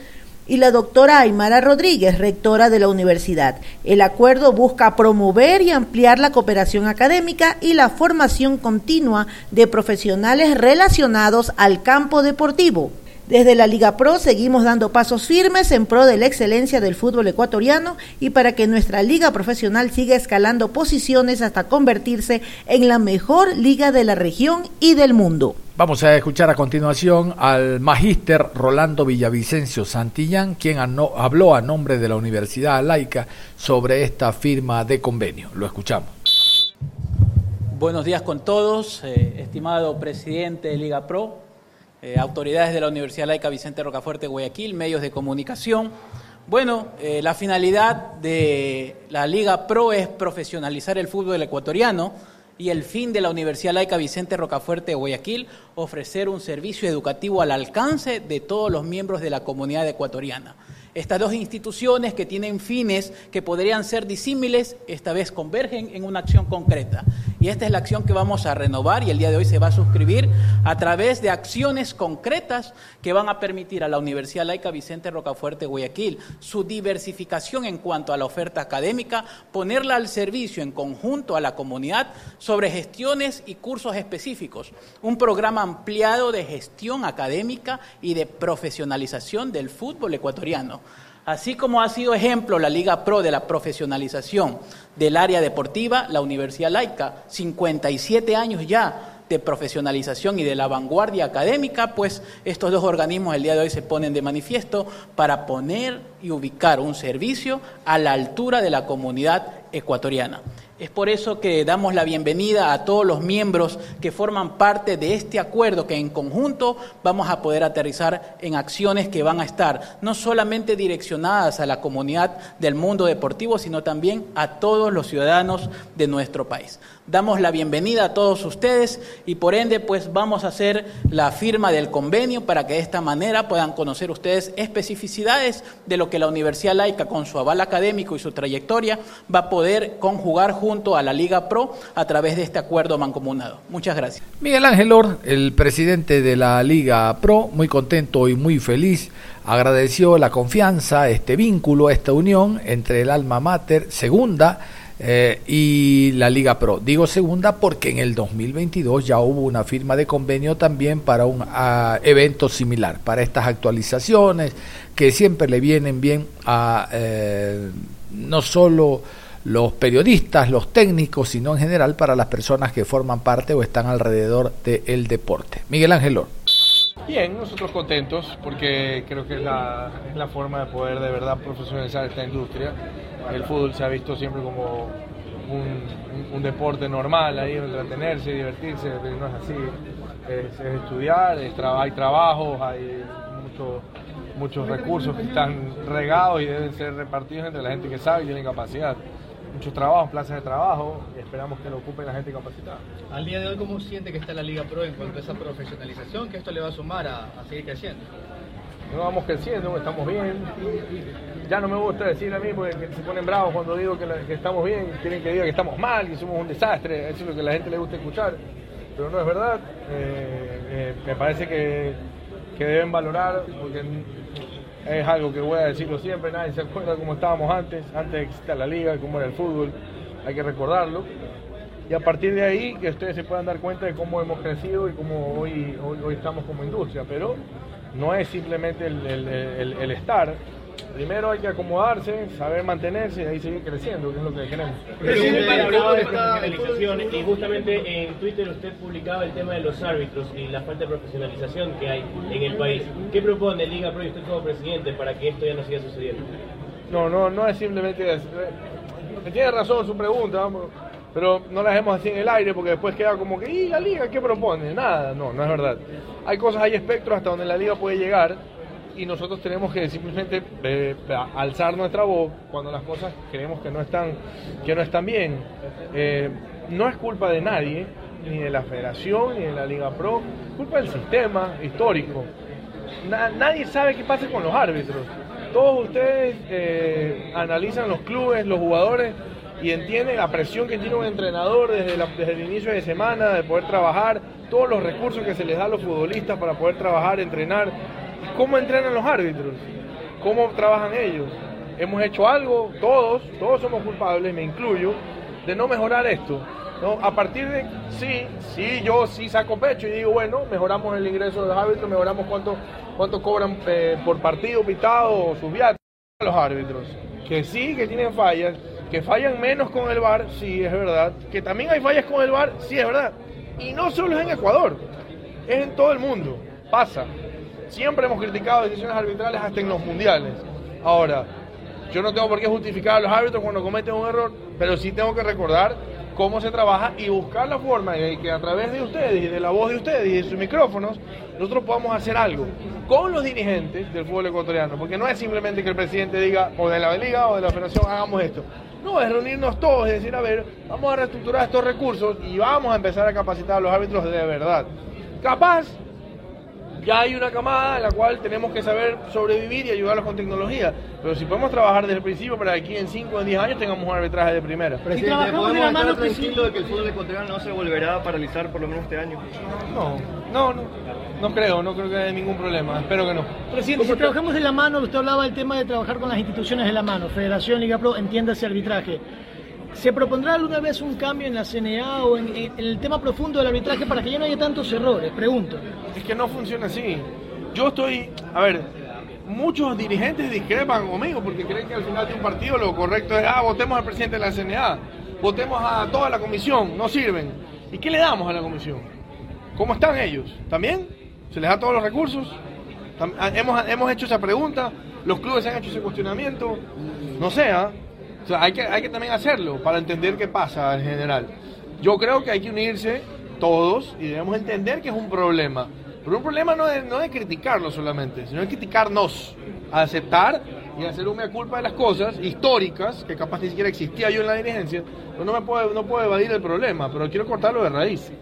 S3: y la doctora Aymara Rodríguez, rectora de la universidad. El acuerdo busca promover y ampliar la cooperación académica y la formación continua de profesionales relacionados al campo deportivo. Desde la Liga Pro seguimos dando pasos firmes en pro de la excelencia del fútbol ecuatoriano y para que nuestra liga profesional siga escalando posiciones hasta convertirse en la mejor liga de la región y del mundo.
S2: Vamos a escuchar a continuación al magíster Rolando Villavicencio Santillán, quien habló a nombre de la Universidad Laica sobre esta firma de convenio. Lo escuchamos.
S9: Buenos días con todos, eh, estimado presidente de Liga Pro, eh, autoridades de la Universidad Laica Vicente Rocafuerte Guayaquil, medios de comunicación. Bueno, eh, la finalidad de la Liga Pro es profesionalizar el fútbol ecuatoriano y el fin de la Universidad Laica Vicente Rocafuerte de Guayaquil, ofrecer un servicio educativo al alcance de todos los miembros de la comunidad ecuatoriana. Estas dos instituciones que tienen fines que podrían ser disímiles, esta vez convergen en una acción concreta. Y esta es la acción que vamos a renovar y el día de hoy se va a suscribir a través de acciones concretas que van a permitir a la Universidad Laica Vicente Rocafuerte Guayaquil su diversificación en cuanto a la oferta académica, ponerla al servicio en conjunto a la comunidad sobre gestiones y cursos específicos. Un programa ampliado de gestión académica y de profesionalización del fútbol ecuatoriano. Así como ha sido ejemplo la Liga Pro de la profesionalización del área deportiva, la Universidad Laica, 57 años ya de profesionalización y de la vanguardia académica, pues estos dos organismos el día de hoy se ponen de manifiesto para poner y ubicar un servicio a la altura de la comunidad ecuatoriana. Es por eso que damos la bienvenida a todos los miembros que forman parte de este acuerdo que en conjunto vamos a poder aterrizar en acciones que van a estar no solamente direccionadas a la comunidad del mundo deportivo, sino también a todos los ciudadanos de nuestro país. Damos la bienvenida a todos ustedes y por ende pues vamos a hacer la firma del convenio para que de esta manera puedan conocer ustedes especificidades de lo que la Universidad Laica con su aval académico y su trayectoria va a poder conjugar junto a la Liga Pro a través de este acuerdo mancomunado. Muchas gracias.
S2: Miguel Ángel Or, el presidente de la Liga Pro, muy contento y muy feliz, agradeció la confianza, este vínculo, esta unión entre el alma mater segunda eh, y la Liga Pro. Digo segunda porque en el 2022 ya hubo una firma de convenio también para un uh, evento similar, para estas actualizaciones que siempre le vienen bien a eh, no solo los periodistas, los técnicos, sino en general para las personas que forman parte o están alrededor del deporte. Miguel Ángel
S10: Bien, nosotros contentos porque creo que es la, forma de poder de verdad profesionalizar esta industria. El fútbol se ha visto siempre como un deporte normal, ahí entretenerse, divertirse, pero no es así. Es, es estudiar, es tra hay trabajos, hay mucho, muchos recursos que están regados y deben ser repartidos entre la gente que sabe y tiene capacidad muchos trabajos, plazas de trabajo, y esperamos que lo ocupe la gente capacitada.
S11: Al día de hoy, ¿cómo siente que está la Liga Pro en cuanto a esa profesionalización? que esto le va a sumar a, a seguir creciendo?
S10: No vamos creciendo, estamos bien. Ya no me gusta decir a mí porque se ponen bravos cuando digo que, la, que estamos bien, quieren que diga que estamos mal, que somos un desastre, eso es lo que a la gente le gusta escuchar, pero no es verdad. Eh, eh, me parece que, que deben valorar, porque es algo que voy a decirlo siempre, nadie se acuerda cómo estábamos antes, antes de existir la liga, cómo era el fútbol, hay que recordarlo. Y a partir de ahí que ustedes se puedan dar cuenta de cómo hemos crecido y cómo hoy, hoy, hoy estamos como industria, pero no es simplemente el, el estar, primero hay que acomodarse, saber mantenerse y ahí seguir creciendo, que es lo que queremos.
S12: De profesionalización y justamente en Twitter usted publicaba el tema de los árbitros y la falta de profesionalización que hay en el país. ¿Qué propone Liga Pro y usted como presidente para que esto ya no siga sucediendo?
S10: No, no, no es simplemente... Tiene razón su pregunta, pero no la dejemos así en el aire porque después queda como que, ¿y la liga qué propone? Nada, no, no es verdad. Hay cosas, hay espectros hasta donde la liga puede llegar y nosotros tenemos que simplemente eh, alzar nuestra voz cuando las cosas creemos que no están, que no están bien. Eh, no es culpa de nadie, ni de la federación, ni de la Liga Pro, culpa del sistema histórico. Na, nadie sabe qué pasa con los árbitros. Todos ustedes eh, analizan los clubes, los jugadores y entienden la presión que tiene un entrenador desde, la, desde el inicio de semana de poder trabajar, todos los recursos que se les da a los futbolistas para poder trabajar, entrenar cómo entrenan los árbitros, cómo trabajan ellos. Hemos hecho algo, todos, todos somos culpables, me incluyo, de no mejorar esto. ¿no? A partir de, sí, sí, yo sí saco pecho y digo, bueno, mejoramos el ingreso de los árbitros, mejoramos cuánto, cuánto cobran eh, por partido pitado o sus viáticos los árbitros. Que sí, que tienen fallas, que fallan menos con el VAR, sí, es verdad. Que también hay fallas con el VAR, sí, es verdad. Y no solo es en Ecuador, es en todo el mundo, pasa. Siempre hemos criticado decisiones arbitrales hasta en los mundiales. Ahora, yo no tengo por qué justificar a los árbitros cuando cometen un error, pero sí tengo que recordar cómo se trabaja y buscar la forma en que a través de ustedes y de la voz de ustedes y de sus micrófonos, nosotros podamos hacer algo con los dirigentes del fútbol ecuatoriano, porque no es simplemente que el presidente diga, o de la liga o de la federación, hagamos esto. No, es reunirnos todos y decir, a ver, vamos a reestructurar estos recursos y vamos a empezar a capacitar a los árbitros de verdad. Capaz ya hay una camada en la cual tenemos que saber sobrevivir y ayudarlos con tecnología. Pero si podemos trabajar desde el principio para que aquí en 5 o 10 años tengamos un arbitraje de primera.
S13: Presidente, ¿podemos estar tranquilos de que el fútbol ecuatoriano no se volverá a paralizar por lo menos este año?
S10: No, no, no. No creo, no creo que haya ningún problema. Espero que no.
S14: Presidente, si trabajamos de la mano, usted hablaba del tema de trabajar con las instituciones de la mano, Federación, Liga Pro, entiéndase arbitraje. ¿Se propondrá alguna vez un cambio en la CNA o en, el tema profundo del arbitraje para que ya no haya tantos errores? Pregunto.
S10: Es que no funciona así. Yo estoy, a ver, muchos dirigentes discrepan conmigo porque creen que al final de un partido lo correcto es, ah, votemos al presidente de la CNA, votemos a toda la comisión, no sirven. ¿Y qué le damos a la comisión? ¿Cómo están ellos? ¿También? ¿Se les da todos los recursos? Ah, Hemos, hemos hecho esa pregunta, los clubes han hecho ese cuestionamiento, no sé, ¿ah? Hay que, hay que también hacerlo para entender qué pasa en general. Yo creo que hay que unirse todos y debemos entender que es un problema. Pero un problema no es, no es criticarlo solamente, sino es criticarnos, aceptar y hacer una culpa de las cosas históricas, que capaz ni siquiera existía yo en la dirigencia, no me puedo, no puedo evadir el problema, pero quiero cortarlo de raíz.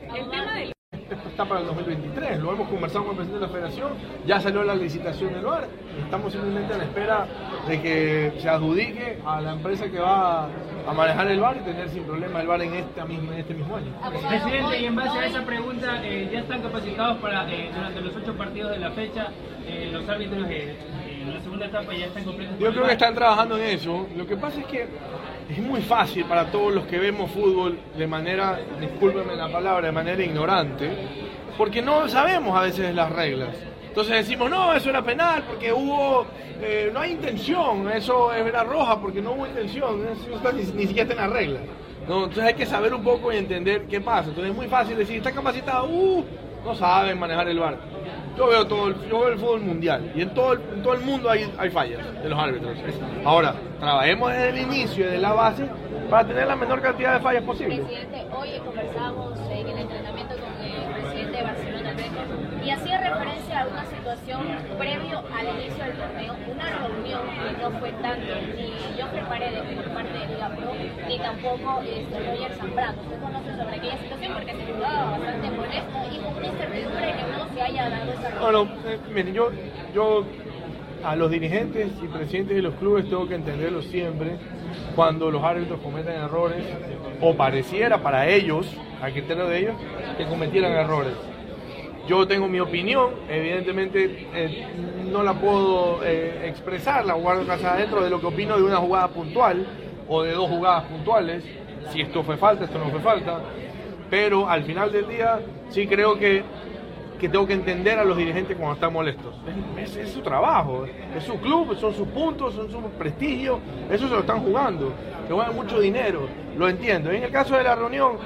S10: Está para el 2023, lo hemos conversado con el presidente de la federación, ya salió la licitación del bar, estamos simplemente a la espera de que se adjudique a la empresa que va a manejar el bar y tener sin problema el bar en, esta misma, en este mismo año.
S15: Presidente, y en base a esa pregunta, eh, ¿ya están capacitados para, eh, durante los ocho partidos de la fecha, eh, los árbitros eh, en la segunda etapa ya están completos?
S10: Yo creo que están trabajando en eso. Lo que pasa es que es muy fácil para todos los que vemos fútbol de manera, discúlpeme la palabra, de manera ignorante, porque no sabemos a veces las reglas. Entonces decimos, no, eso era penal porque hubo, eh, no hay intención, eso era roja porque no hubo intención, eso está ni, siquiera está en la regla. No, entonces hay que saber un poco y entender qué pasa. Entonces es muy fácil decir, está capacitado, uh, no saben manejar el bar. Yo veo todo el, yo veo el fútbol mundial y en todo el, todo el mundo hay, hay fallas de los árbitros. Ahora, trabajemos desde el inicio, desde la base, para tener la menor cantidad de fallas posible.
S16: Presidente, hoy conversamos en el entrenamiento con el presidente de Barcelona, y hacía referencia a una situación previo al inicio del torneo, una reunión que no fue tanto ni yo preparé de, por parte de Liga Pro, ni tampoco este, Roger Zambrano. ¿Usted conoce sobre aquella situación? Porque se jugaba bastante molesto y con una incertidumbre que no se haya dado esa.
S10: Bueno, eh, miren, yo, yo a los dirigentes y presidentes de los clubes tengo que entenderlo siempre cuando los árbitros cometen errores o pareciera para ellos, a criterio de ellos, que cometieran errores. Yo tengo mi opinión, evidentemente eh, no la puedo eh, expresar, la guardo casa adentro de lo que opino de una jugada puntual o de dos jugadas puntuales, si esto fue falta, esto no fue falta, pero al final del día sí creo que que tengo que entender a los dirigentes cuando están molestos. Es, su trabajo, es su club, son sus puntos, son su prestigio, eso se lo están jugando. Se juegan mucho dinero, lo entiendo. En el caso de la reunión,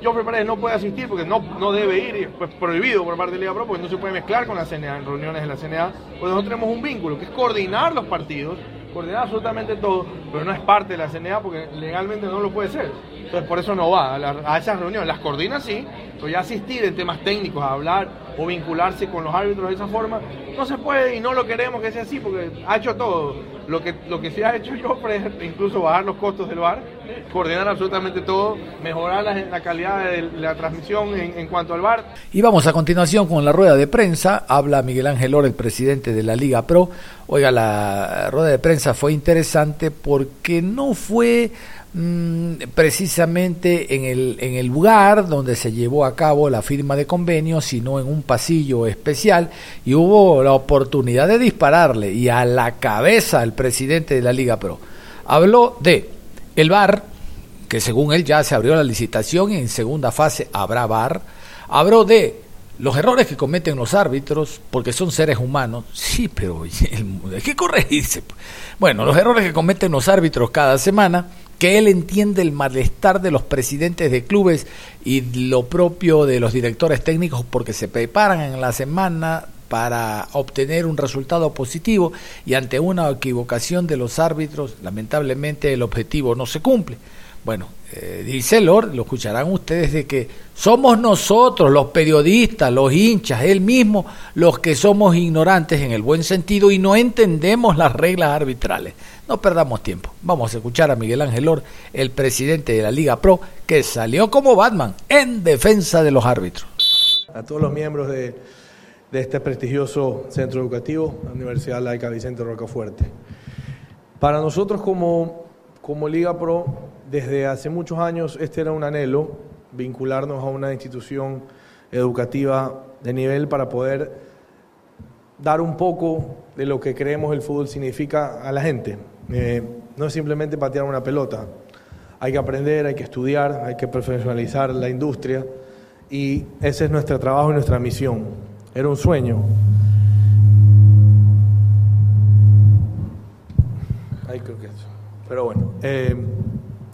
S10: yo preparé no puede asistir porque no, no debe ir, y pues prohibido por parte de Liga Pro, porque no se puede mezclar con la CNA en reuniones de la CNA, pues nosotros tenemos un vínculo, que es coordinar los partidos, coordinar absolutamente todo, pero no es parte de la CNA porque legalmente no lo puede ser. Entonces por eso no va a, la- a esas reuniones, las coordina sí, pero ya asistir en temas técnicos, a hablar o vincularse con los árbitros de esa forma, no se puede y no lo queremos que sea así porque ha hecho todo. Lo que, lo que sí ha hecho yo es incluso bajar los costos del bar, coordinar absolutamente todo, mejorar la, la calidad de la transmisión en, en cuanto al bar.
S2: Y vamos a continuación con la rueda de prensa. Habla Miguel Ángel Oro, el presidente de la Liga Pro. Oiga, la rueda de prensa fue interesante porque no fue mm, precisamente en el, en el lugar donde se llevó a cabo la firma de convenio, sino en un pasillo especial y hubo la oportunidad de dispararle y a la cabeza el presidente de la Liga Pro. Habló de el VAR, que según él ya se abrió la licitación y en segunda fase habrá VAR. Habló de los errores que cometen los árbitros, porque son seres humanos. Sí, pero (laughs) hay que corregirse. Bueno, los errores que cometen los árbitros cada semana, que él entiende el malestar de los presidentes de clubes y lo propio de los directores técnicos porque se preparan en la semana para obtener un resultado positivo y ante una equivocación de los árbitros, lamentablemente el objetivo no se cumple. Bueno, eh, dice Lord, lo escucharán ustedes, de que somos nosotros, los periodistas, los hinchas, él mismo, los que somos ignorantes en el buen sentido y no entendemos las reglas arbitrales. No perdamos tiempo. Vamos a escuchar a Miguel Ángel Lord, el presidente de la Liga Pro, que salió como Batman en defensa de los árbitros.
S10: A todos los miembros de, de este prestigioso centro educativo, la Universidad Laica Vicente Rocafuerte. Para nosotros como, como Liga Pro, desde hace muchos años este era un anhelo, vincularnos a una institución educativa de nivel para poder dar un poco de lo que creemos el fútbol significa a la gente. Eh, no es simplemente patear una pelota, hay que aprender, hay que estudiar, hay que profesionalizar la industria y ese es nuestro trabajo y nuestra misión. Era un sueño. Ahí creo que eso. Pero bueno, eh,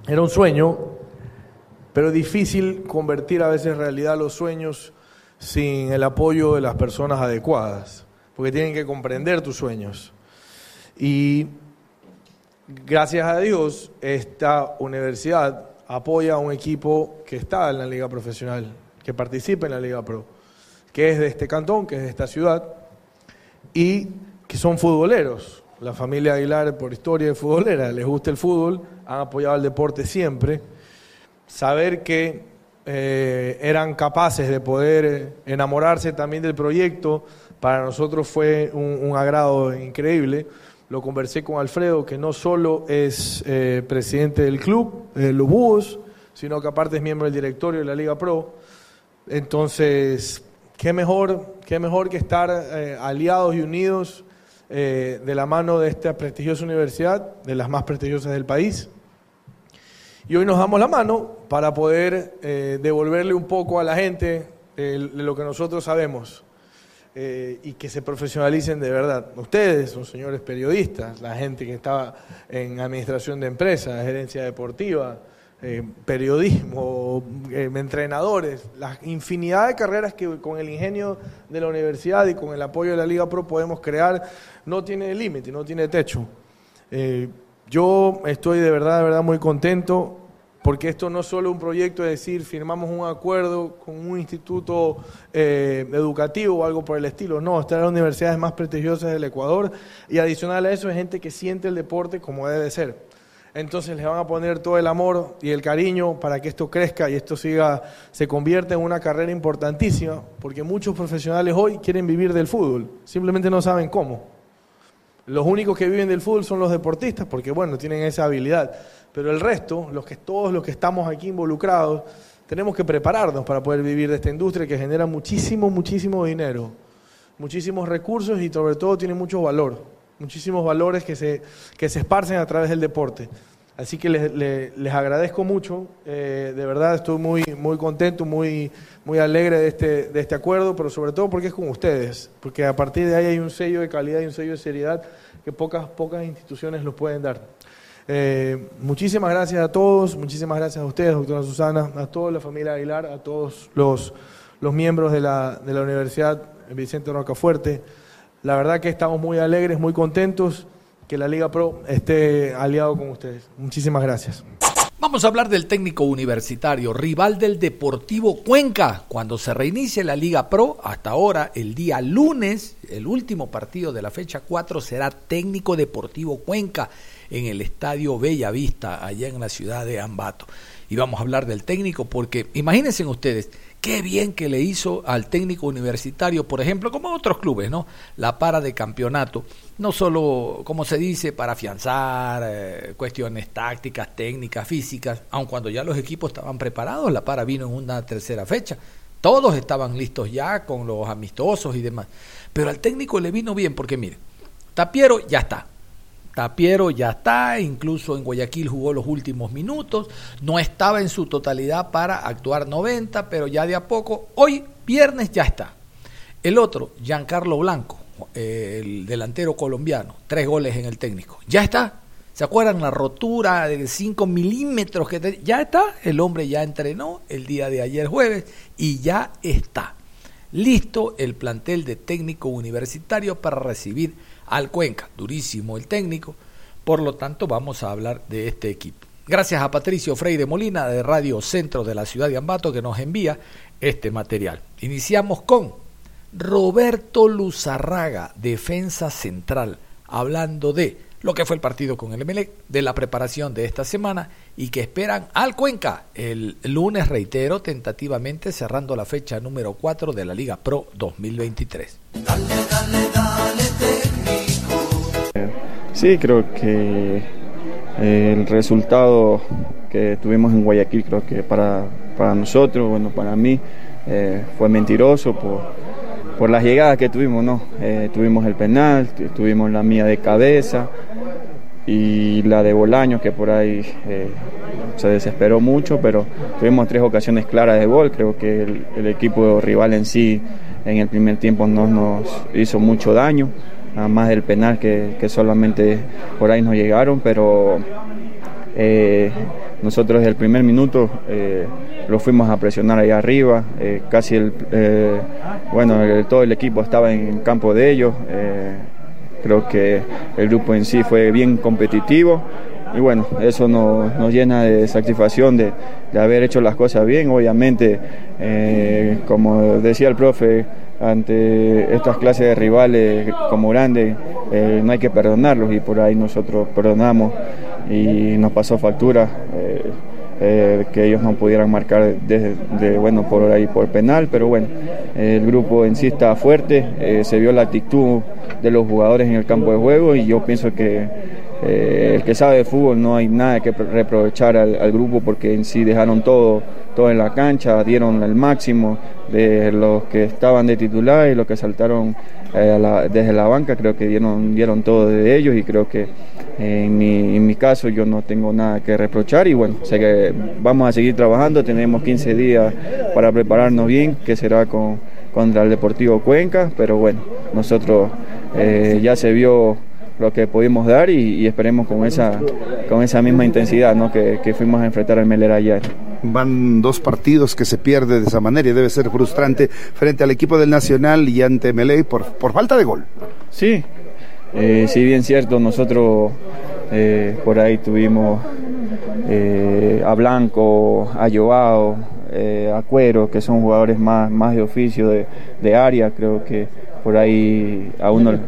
S10: era un sueño, pero difícil convertir a veces en realidad los sueños sin el apoyo de las personas adecuadas, porque tienen que comprender tus sueños. Y gracias a Dios, esta universidad apoya a un equipo que está en la liga profesional, que participa en la liga pro, que es de este cantón, que es de esta ciudad, y que son futboleros. La familia Aguilar, por historia, es futbolera, les gusta el fútbol, han apoyado el deporte siempre. Saber que eh, eran capaces de poder eh, enamorarse también del proyecto, para nosotros fue un agrado increíble. Lo conversé con Alfredo, que no solo es eh, presidente del club, eh, los Búhos, sino que aparte es miembro del directorio de la Liga Pro. Entonces, qué mejor, qué mejor que estar eh, aliados y unidos eh, de la mano de esta prestigiosa universidad, de las más prestigiosas del país. Y hoy nos damos la mano para poder devolverle un poco a la gente lo que nosotros sabemos eh, y que se profesionalicen de verdad. Ustedes son señores periodistas, la gente que estaba en administración de empresas, gerencia deportiva, eh, periodismo, eh, entrenadores, la infinidad de carreras que con el ingenio de la universidad y con el apoyo de la Liga Pro podemos crear, no tiene límite, no tiene techo. Yo estoy de verdad, de verdad muy contento porque esto no es solo un proyecto de decir firmamos un acuerdo con un instituto eh, educativo o algo por el estilo, no, esta es las universidades más prestigiosas del Ecuador y adicional a eso es gente que siente el deporte como debe ser. Entonces les van a poner todo el amor y el cariño para que esto crezca y esto siga, se convierta en una carrera importantísima, porque muchos profesionales hoy quieren vivir del fútbol, simplemente no saben cómo. Los únicos que viven del fútbol son los deportistas, porque bueno, tienen esa habilidad. Pero el resto, los que, todos los que estamos aquí involucrados, tenemos que prepararnos para poder vivir de esta industria que genera muchísimo, muchísimo dinero, muchísimos recursos y sobre todo tiene mucho valor, muchísimos valores que se, que se esparcen a través del deporte. Así que les, les, agradezco mucho, eh, de verdad estoy muy, muy contento, muy, muy alegre de este, de este acuerdo, pero sobre todo porque es con ustedes, porque a partir de ahí hay un sello de calidad y un sello de seriedad que pocas, pocas instituciones los pueden dar. Eh, muchísimas gracias a todos, muchísimas gracias a ustedes, doctora Susana, a toda la familia Aguilar, a todos los, los miembros de la, de la Universidad Vicente Rocafuerte. La verdad que estamos muy alegres, muy contentos que la Liga Pro esté aliado con ustedes. Muchísimas gracias.
S2: Vamos a hablar del técnico universitario, rival del Deportivo Cuenca. Cuando se reinicie la Liga Pro, hasta ahora, el día lunes, el último partido de la fecha 4 será técnico Deportivo Cuenca en el Estadio Bella Vista, allá en la ciudad de Ambato. Y vamos a hablar del técnico porque imagínense ustedes, qué bien que le hizo al técnico universitario, por ejemplo, como otros clubes, ¿no? La para de campeonato, no solo, como se dice, para afianzar eh, cuestiones tácticas, técnicas, físicas, aun cuando ya los equipos estaban preparados, la para vino en una tercera fecha. Todos estaban listos ya con los amistosos y demás. Pero al técnico le vino bien porque, mire, Tapiero ya está, Tapiero ya está, incluso en Guayaquil jugó los últimos minutos, no estaba en su totalidad para actuar 90, pero ya de a poco, hoy viernes ya está. El otro, Giancarlo Blanco, eh, el delantero colombiano, tres goles en el técnico, ya está. ¿Se acuerdan la rotura de 5 milímetros que ya está? El hombre ya entrenó el día de ayer jueves y ya está. Listo el plantel de técnico universitario para recibir al Cuenca. Durísimo el técnico. Por lo tanto, vamos a hablar de este equipo. Gracias a Patricio Freire Molina de Radio Centro de la ciudad de Ambato que nos envía este material. Iniciamos con Roberto Luzarraga, defensa central, hablando de lo que fue el partido con el Emelec, de la preparación de esta semana y que esperan al Cuenca el lunes, reitero, tentativamente cerrando la fecha número 4 de la Liga Pro 2023.
S17: Sí, creo que el resultado que tuvimos en Guayaquil, creo que para, para nosotros, bueno, para mí, eh, fue mentiroso por, por las llegadas que tuvimos, ¿no? Eh, tuvimos el penal, tuvimos la mía de cabeza y la de Bolaños, que por ahí eh, se desesperó mucho, pero tuvimos tres ocasiones claras de gol. Creo que el, equipo rival en sí en el primer tiempo no nos hizo mucho daño, más del penal que, solamente por ahí nos llegaron, pero eh, nosotros desde el primer minuto eh, lo fuimos a presionar ahí arriba, eh, casi el, bueno, todo el equipo estaba en campo de ellos, creo que el grupo en sí fue bien competitivo y bueno, eso nos, nos llena de satisfacción de, de, haber hecho las cosas bien. Obviamente, como decía el profe, ante estas clases de rivales como grandes, eh, no hay que perdonarlos y por ahí nosotros perdonamos y nos pasó factura. Eh, que ellos no pudieran marcar desde de, bueno por ahí por penal pero bueno el grupo en sí está fuerte se vio la actitud de los jugadores en el campo de juego y yo pienso que eh, el que sabe de fútbol no hay nada que reprochar al, grupo porque en sí dejaron todo, todo en la cancha, dieron el máximo de los que estaban de titular y los que saltaron eh, desde la banca, creo que dieron, dieron todo de ellos y creo que eh, en, mi, caso yo no tengo nada que reprochar. Y bueno, sé que vamos a seguir trabajando, tenemos 15 días para prepararnos bien, que será con, contra el Deportivo Cuenca, pero bueno, nosotros ya se vio lo que pudimos dar y, esperemos con esa, con esa misma intensidad ¿no? que, fuimos a enfrentar al Melera ayer.
S18: Van dos partidos que se pierde de esa manera y debe ser frustrante frente al equipo del Nacional y ante Melé por, por falta de gol.
S17: Sí, eh, si bien cierto, nosotros eh, por ahí tuvimos eh, a Blanco, a Joao, a Cuero, que son jugadores más, más de oficio, de, de área, creo que por ahí a uno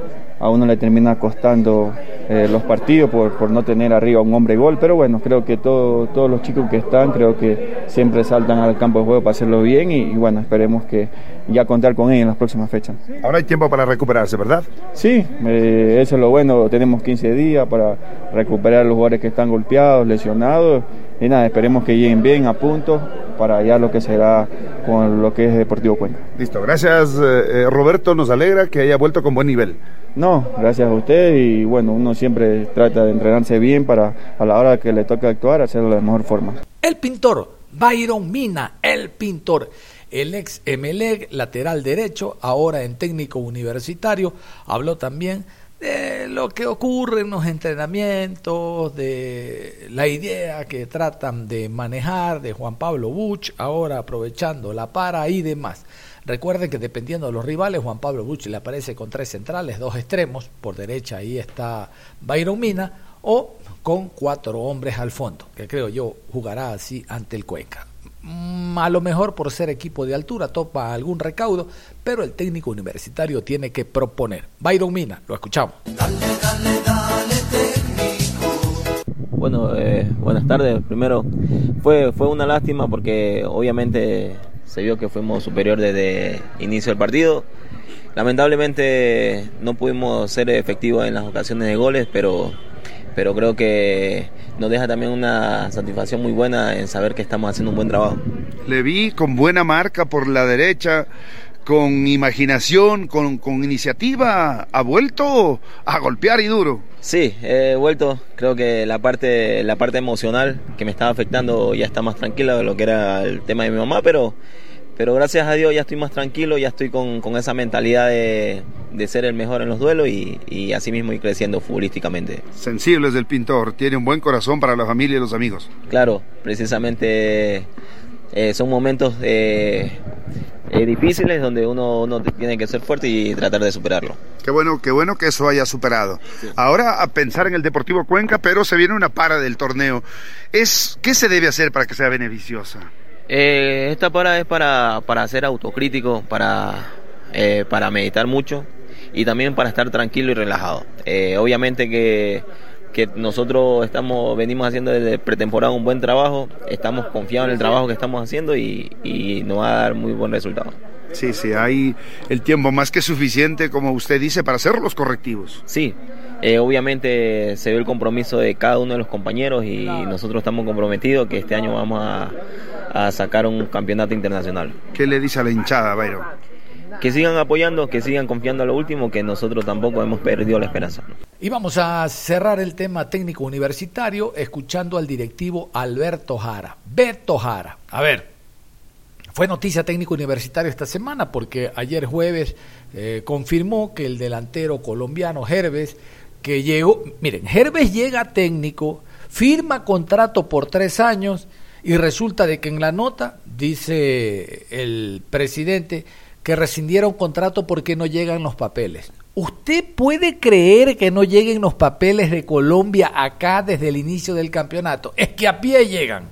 S17: a uno le termina costando eh, los partidos por, por, no tener arriba un hombre gol, pero bueno, creo que todo, todos los chicos que están, creo que siempre saltan al campo de juego para hacerlo bien y, bueno, esperemos que ya contar con ellos en las próximas fechas.
S18: Ahora hay tiempo para recuperarse, ¿verdad?
S17: Sí, eh, eso es lo bueno, tenemos 15 días para recuperar a los jugadores que están golpeados, lesionados y nada, esperemos que lleguen bien a punto para allá lo que será con lo que es Deportivo Cuenca.
S18: Listo, gracias eh, Roberto, nos alegra que haya vuelto con buen nivel.
S17: No, gracias a usted y bueno, uno siempre trata de entrenarse bien para a la hora que le toque actuar hacerlo de la mejor forma.
S2: El pintor Byron Mina, el pintor, el ex Emelec, lateral derecho, ahora en técnico universitario, habló también de lo que ocurre en los entrenamientos, de la idea que tratan de manejar de Juan Pablo Buch, ahora aprovechando la para y demás. Recuerden que dependiendo de los rivales, Juan Pablo Bucci le aparece con tres centrales, dos extremos, por derecha ahí está Byron Mina, o con cuatro hombres al fondo, que creo yo jugará así ante el Cuenca. Mm, a lo mejor por ser equipo de altura topa algún recaudo, pero el técnico universitario tiene que proponer. Byron Mina, lo escuchamos.
S19: Bueno, eh, buenas tardes. Primero, fue, fue una lástima porque obviamente se vio que fuimos superior desde inicio del partido. Lamentablemente no pudimos ser efectivos en las ocasiones de goles, pero, pero creo que nos deja también una satisfacción muy buena en saber que estamos haciendo un buen trabajo.
S18: Le vi con buena marca por la derecha, con imaginación, con, con iniciativa, ha vuelto a golpear y duro.
S19: Sí, he vuelto. Creo que la parte, la parte emocional que me estaba afectando ya está más tranquila de lo que era el tema de mi mamá, pero, pero gracias a Dios ya estoy más tranquilo, ya estoy con, con esa mentalidad de, de, ser el mejor en los duelos y, y así mismo ir creciendo futbolísticamente.
S18: Sensible es el pintor, tiene un buen corazón para la familia y los amigos.
S19: Claro, precisamente eh, son momentos eh, difíciles donde uno, uno tiene que ser fuerte y tratar de superarlo.
S18: Qué bueno, qué bueno que eso haya superado. Ahora a pensar en el Deportivo Cuenca, pero se viene una para del torneo. Es, ¿Qué se debe hacer para que sea beneficiosa?
S19: Eh, esta para es para, para ser autocrítico, para, eh, para meditar mucho y también para estar tranquilo y relajado. Eh, obviamente que, que nosotros estamos, venimos haciendo desde pretemporada un buen trabajo, estamos confiados en el trabajo que estamos haciendo y, y nos va a dar muy buen resultado.
S18: Sí, sí, hay el tiempo más que suficiente, como usted dice, para hacer los correctivos.
S19: Sí, eh, obviamente se ve el compromiso de cada uno de los compañeros y nosotros estamos comprometidos que este año vamos a, a sacar un campeonato internacional.
S18: ¿Qué le dice a la hinchada, Bayro?
S19: Que sigan apoyando, que sigan confiando a lo último, que nosotros tampoco hemos perdido la esperanza.
S2: Y vamos a cerrar el tema técnico universitario escuchando al directivo Alberto Jara. Beto Jara. A ver, fue noticia técnico universitario esta semana porque ayer jueves eh, confirmó que el delantero colombiano Herbes, que llegó, miren, Herbes llega técnico, firma contrato por tres años y resulta de que en la nota dice el presidente que rescindieron contrato porque no llegan los papeles. ¿Usted puede creer que no lleguen los papeles de Colombia acá desde el inicio del campeonato? Es que a pie llegan.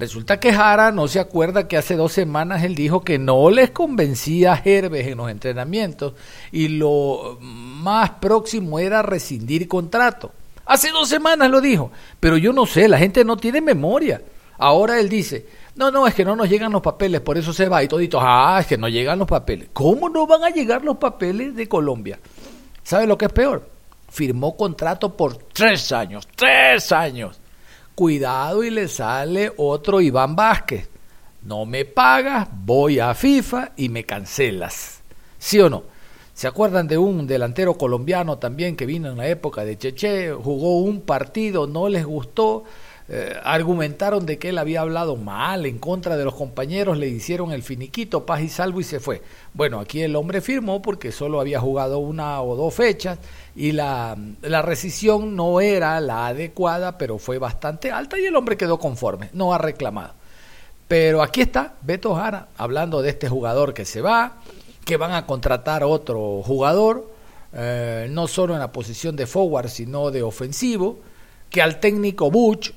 S2: Resulta que Jara no se acuerda que hace dos semanas él dijo que no les convencía a Herbes en los entrenamientos y lo más próximo era rescindir contrato. Hace dos semanas lo dijo, pero yo no sé, la gente no tiene memoria. Ahora él dice, no, no, es que no nos llegan los papeles, por eso se va y todito, ah, es que no llegan los papeles. ¿Cómo no van a llegar los papeles de Colombia? ¿Sabe lo que es peor? Firmó contrato por tres años, tres años cuidado y le sale otro Iván Vázquez. No me pagas, voy a FIFA y me cancelas. ¿Sí o no? ¿Se acuerdan de un delantero colombiano también que vino en la época de Cheche? Jugó un partido, no les gustó, eh, argumentaron de que él había hablado mal en contra de los compañeros, le hicieron el finiquito, paz y salvo y se fue. Bueno, aquí el hombre firmó porque solo había jugado una o dos fechas y la, la rescisión no era la adecuada, pero fue bastante alta y el hombre quedó conforme, no ha reclamado. Pero aquí está Beto Jara hablando de este jugador que se va, que van a contratar otro jugador, eh, no solo en la posición de forward, sino de ofensivo, que al técnico Butch,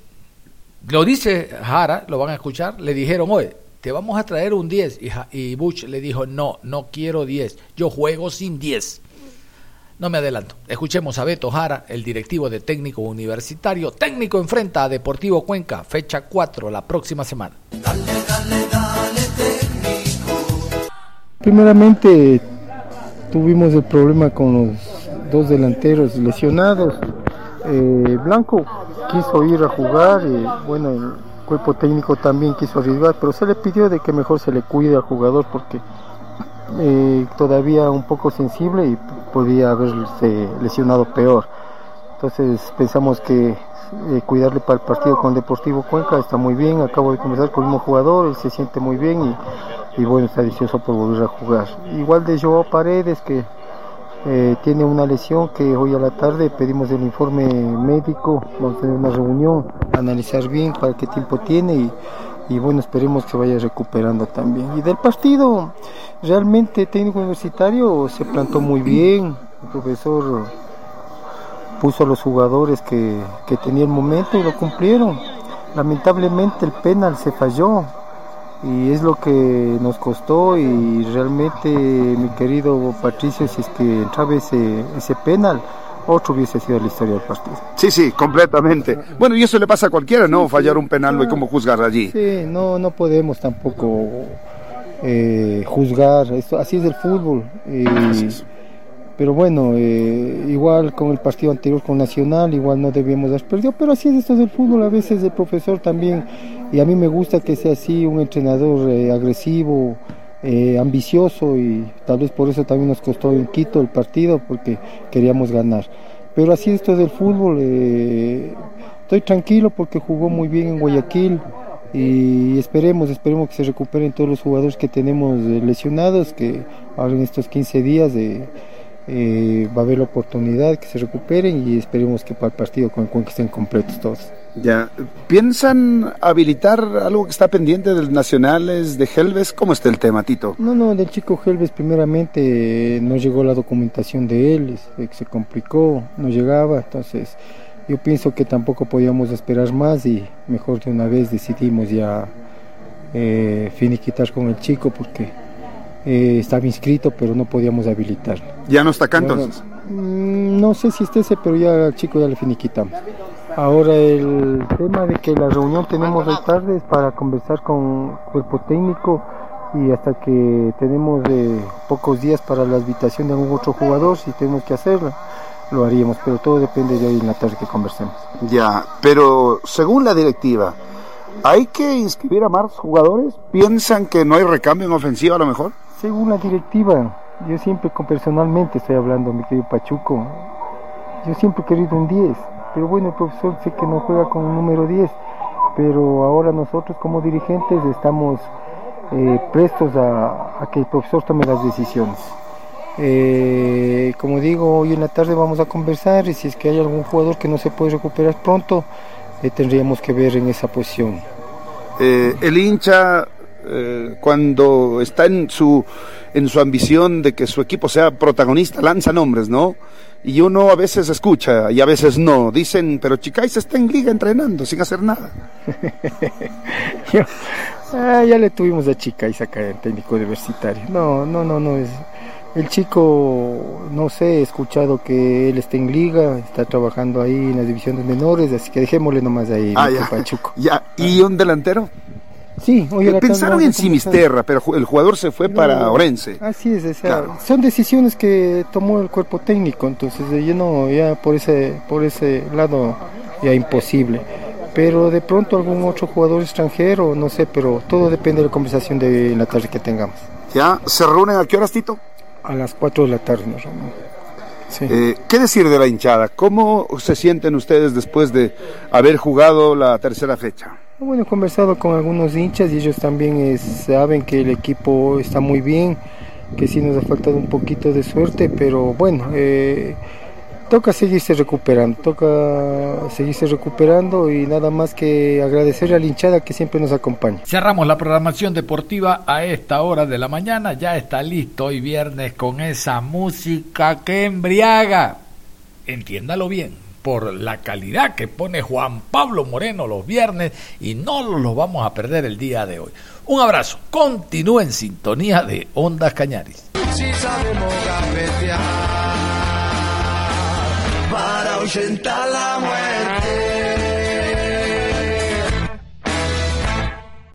S2: lo dice Jara, lo van a escuchar, le dijeron, oye, te vamos a traer un 10. Y, y Butch le dijo, no, no quiero 10, yo juego sin 10. No me adelanto. Escuchemos a Beto Jara, el directivo de técnico universitario. Técnico enfrenta a Deportivo Cuenca, fecha 4 la próxima semana.
S20: Primeramente tuvimos el problema con los dos delanteros lesionados. Eh, Blanco quiso ir a jugar y bueno, el cuerpo técnico también quiso arriesgar, pero se le pidió de que mejor se le cuide al jugador porque eh, todavía un poco sensible y podía haberse lesionado peor. Entonces pensamos que eh, cuidarle para el partido con Deportivo Cuenca está muy bien. Acabo de conversar con el mismo jugador, él se siente muy bien y, y bueno, está deseoso por volver a jugar. Igual de Joao Paredes que eh, tiene una lesión que hoy a la tarde pedimos el informe médico, vamos a tener una reunión, analizar bien para qué tiempo tiene y, bueno, esperemos que vaya recuperando también. Y del partido, realmente técnico universitario se plantó muy bien, el profesor puso a los jugadores que, que tenía el momento y lo cumplieron. Lamentablemente el penal se falló y es lo que nos costó y realmente mi querido Patricio, si es que entraba ese, ese penal, otro hubiese sido la historia del partido.
S18: Sí, sí, completamente. Bueno, y eso le pasa a cualquiera, ¿no? Fallar un penal, ¿y cómo juzgar allí?
S20: Sí, no, no podemos tampoco eh, juzgar, esto, así es el fútbol. Eh, pero bueno, eh, igual con el partido anterior con Nacional, igual no debíamos haber perdido, pero así es esto del fútbol, a veces el profesor también, y a mí me gusta que sea así, un entrenador eh, agresivo, eh, ambicioso, y tal vez por eso también nos costó en Quito el partido, porque queríamos ganar. Pero así es esto del fútbol, estoy tranquilo porque jugó muy bien en Guayaquil, y esperemos, esperemos que se recuperen todos los jugadores que tenemos lesionados, que ahora en estos 15 días de eh, va a haber la oportunidad que se recuperen y esperemos que para el partido con el estén completos todos.
S18: Ya, ¿piensan habilitar algo que está pendiente del Nacionales de Helves? ¿Cómo está el tema, Tito?
S20: No, no, del chico Helves primeramente eh, no llegó la documentación de él, eh, se complicó, no llegaba, entonces yo pienso que tampoco podíamos esperar más y mejor de una vez decidimos ya eh, finiquitar con el chico porque eh, estaba inscrito pero no podíamos habilitar.
S18: ¿Ya no está acá entonces?
S20: Mm, no sé si esté ese, pero ya al chico ya le finiquitamos. Ahora el tema de que la reunión tenemos hoy tarde es para conversar con cuerpo técnico y hasta que tenemos eh, pocos días para la habitación de algún otro jugador, si tenemos que hacerla, lo haríamos, pero todo depende de hoy en la tarde que conversemos.
S18: Ya, pero según la directiva, ¿hay que inscribir a más jugadores? ¿Piensan que no hay recambio en ofensiva a lo mejor?
S20: Según la directiva, yo siempre personalmente estoy hablando, mi querido Pachuco, yo siempre he querido un 10 pero bueno, el profesor sé que no juega con un número 10, pero ahora nosotros como dirigentes estamos eh, prestos a, que el profesor tome las decisiones. Eh, como digo, hoy en la tarde vamos a conversar y si es que hay algún jugador que no se puede recuperar pronto, eh, tendríamos que ver en esa posición.
S18: el hincha, cuando está en su, en su ambición de que su equipo sea protagonista, lanza nombres, ¿no? y uno a veces escucha y a veces no. Dicen, pero Chicais está en liga entrenando sin hacer nada. (laughs)
S20: Ah, ya le tuvimos a Chicais acá en técnico universitario. No, no, no, no es. El chico, no sé, he escuchado que él está en liga, está trabajando ahí en las divisiones menores, así que dejémosle nomás ahí.
S18: Ah, ya. (laughs) ya. ¿Y un delantero?
S20: Sí,
S18: hoy pensaron en Simisterra, pero el jugador se fue para Orense.
S20: Así es, son decisiones que tomó el cuerpo técnico, entonces yo no, ya por ese, por ese lado ya imposible. Pero de pronto algún otro jugador extranjero, no sé, pero todo depende de la conversación de la tarde que tengamos.
S18: ¿Ya? ¿Se reúnen a qué horas, Tito?
S20: A las 4 de la tarde nos
S18: eh, ¿Qué decir de la hinchada? ¿Cómo se sienten ustedes después de haber jugado la tercera fecha?
S20: Bueno, he conversado con algunos hinchas y ellos también eh, saben que el equipo está muy bien, que sí nos ha faltado un poquito de suerte, pero bueno, eh, toca seguirse recuperando, toca seguirse recuperando y nada más que agradecer a la hinchada que siempre nos acompaña.
S2: Cerramos la programación deportiva a esta hora de la mañana, ya está listo hoy viernes con esa música que embriaga. Entiéndalo bien por la calidad que pone Juan Pablo Moreno los viernes y no los vamos a perder el día de hoy. Un abrazo, continúe en sintonía de Ondas Cañaris.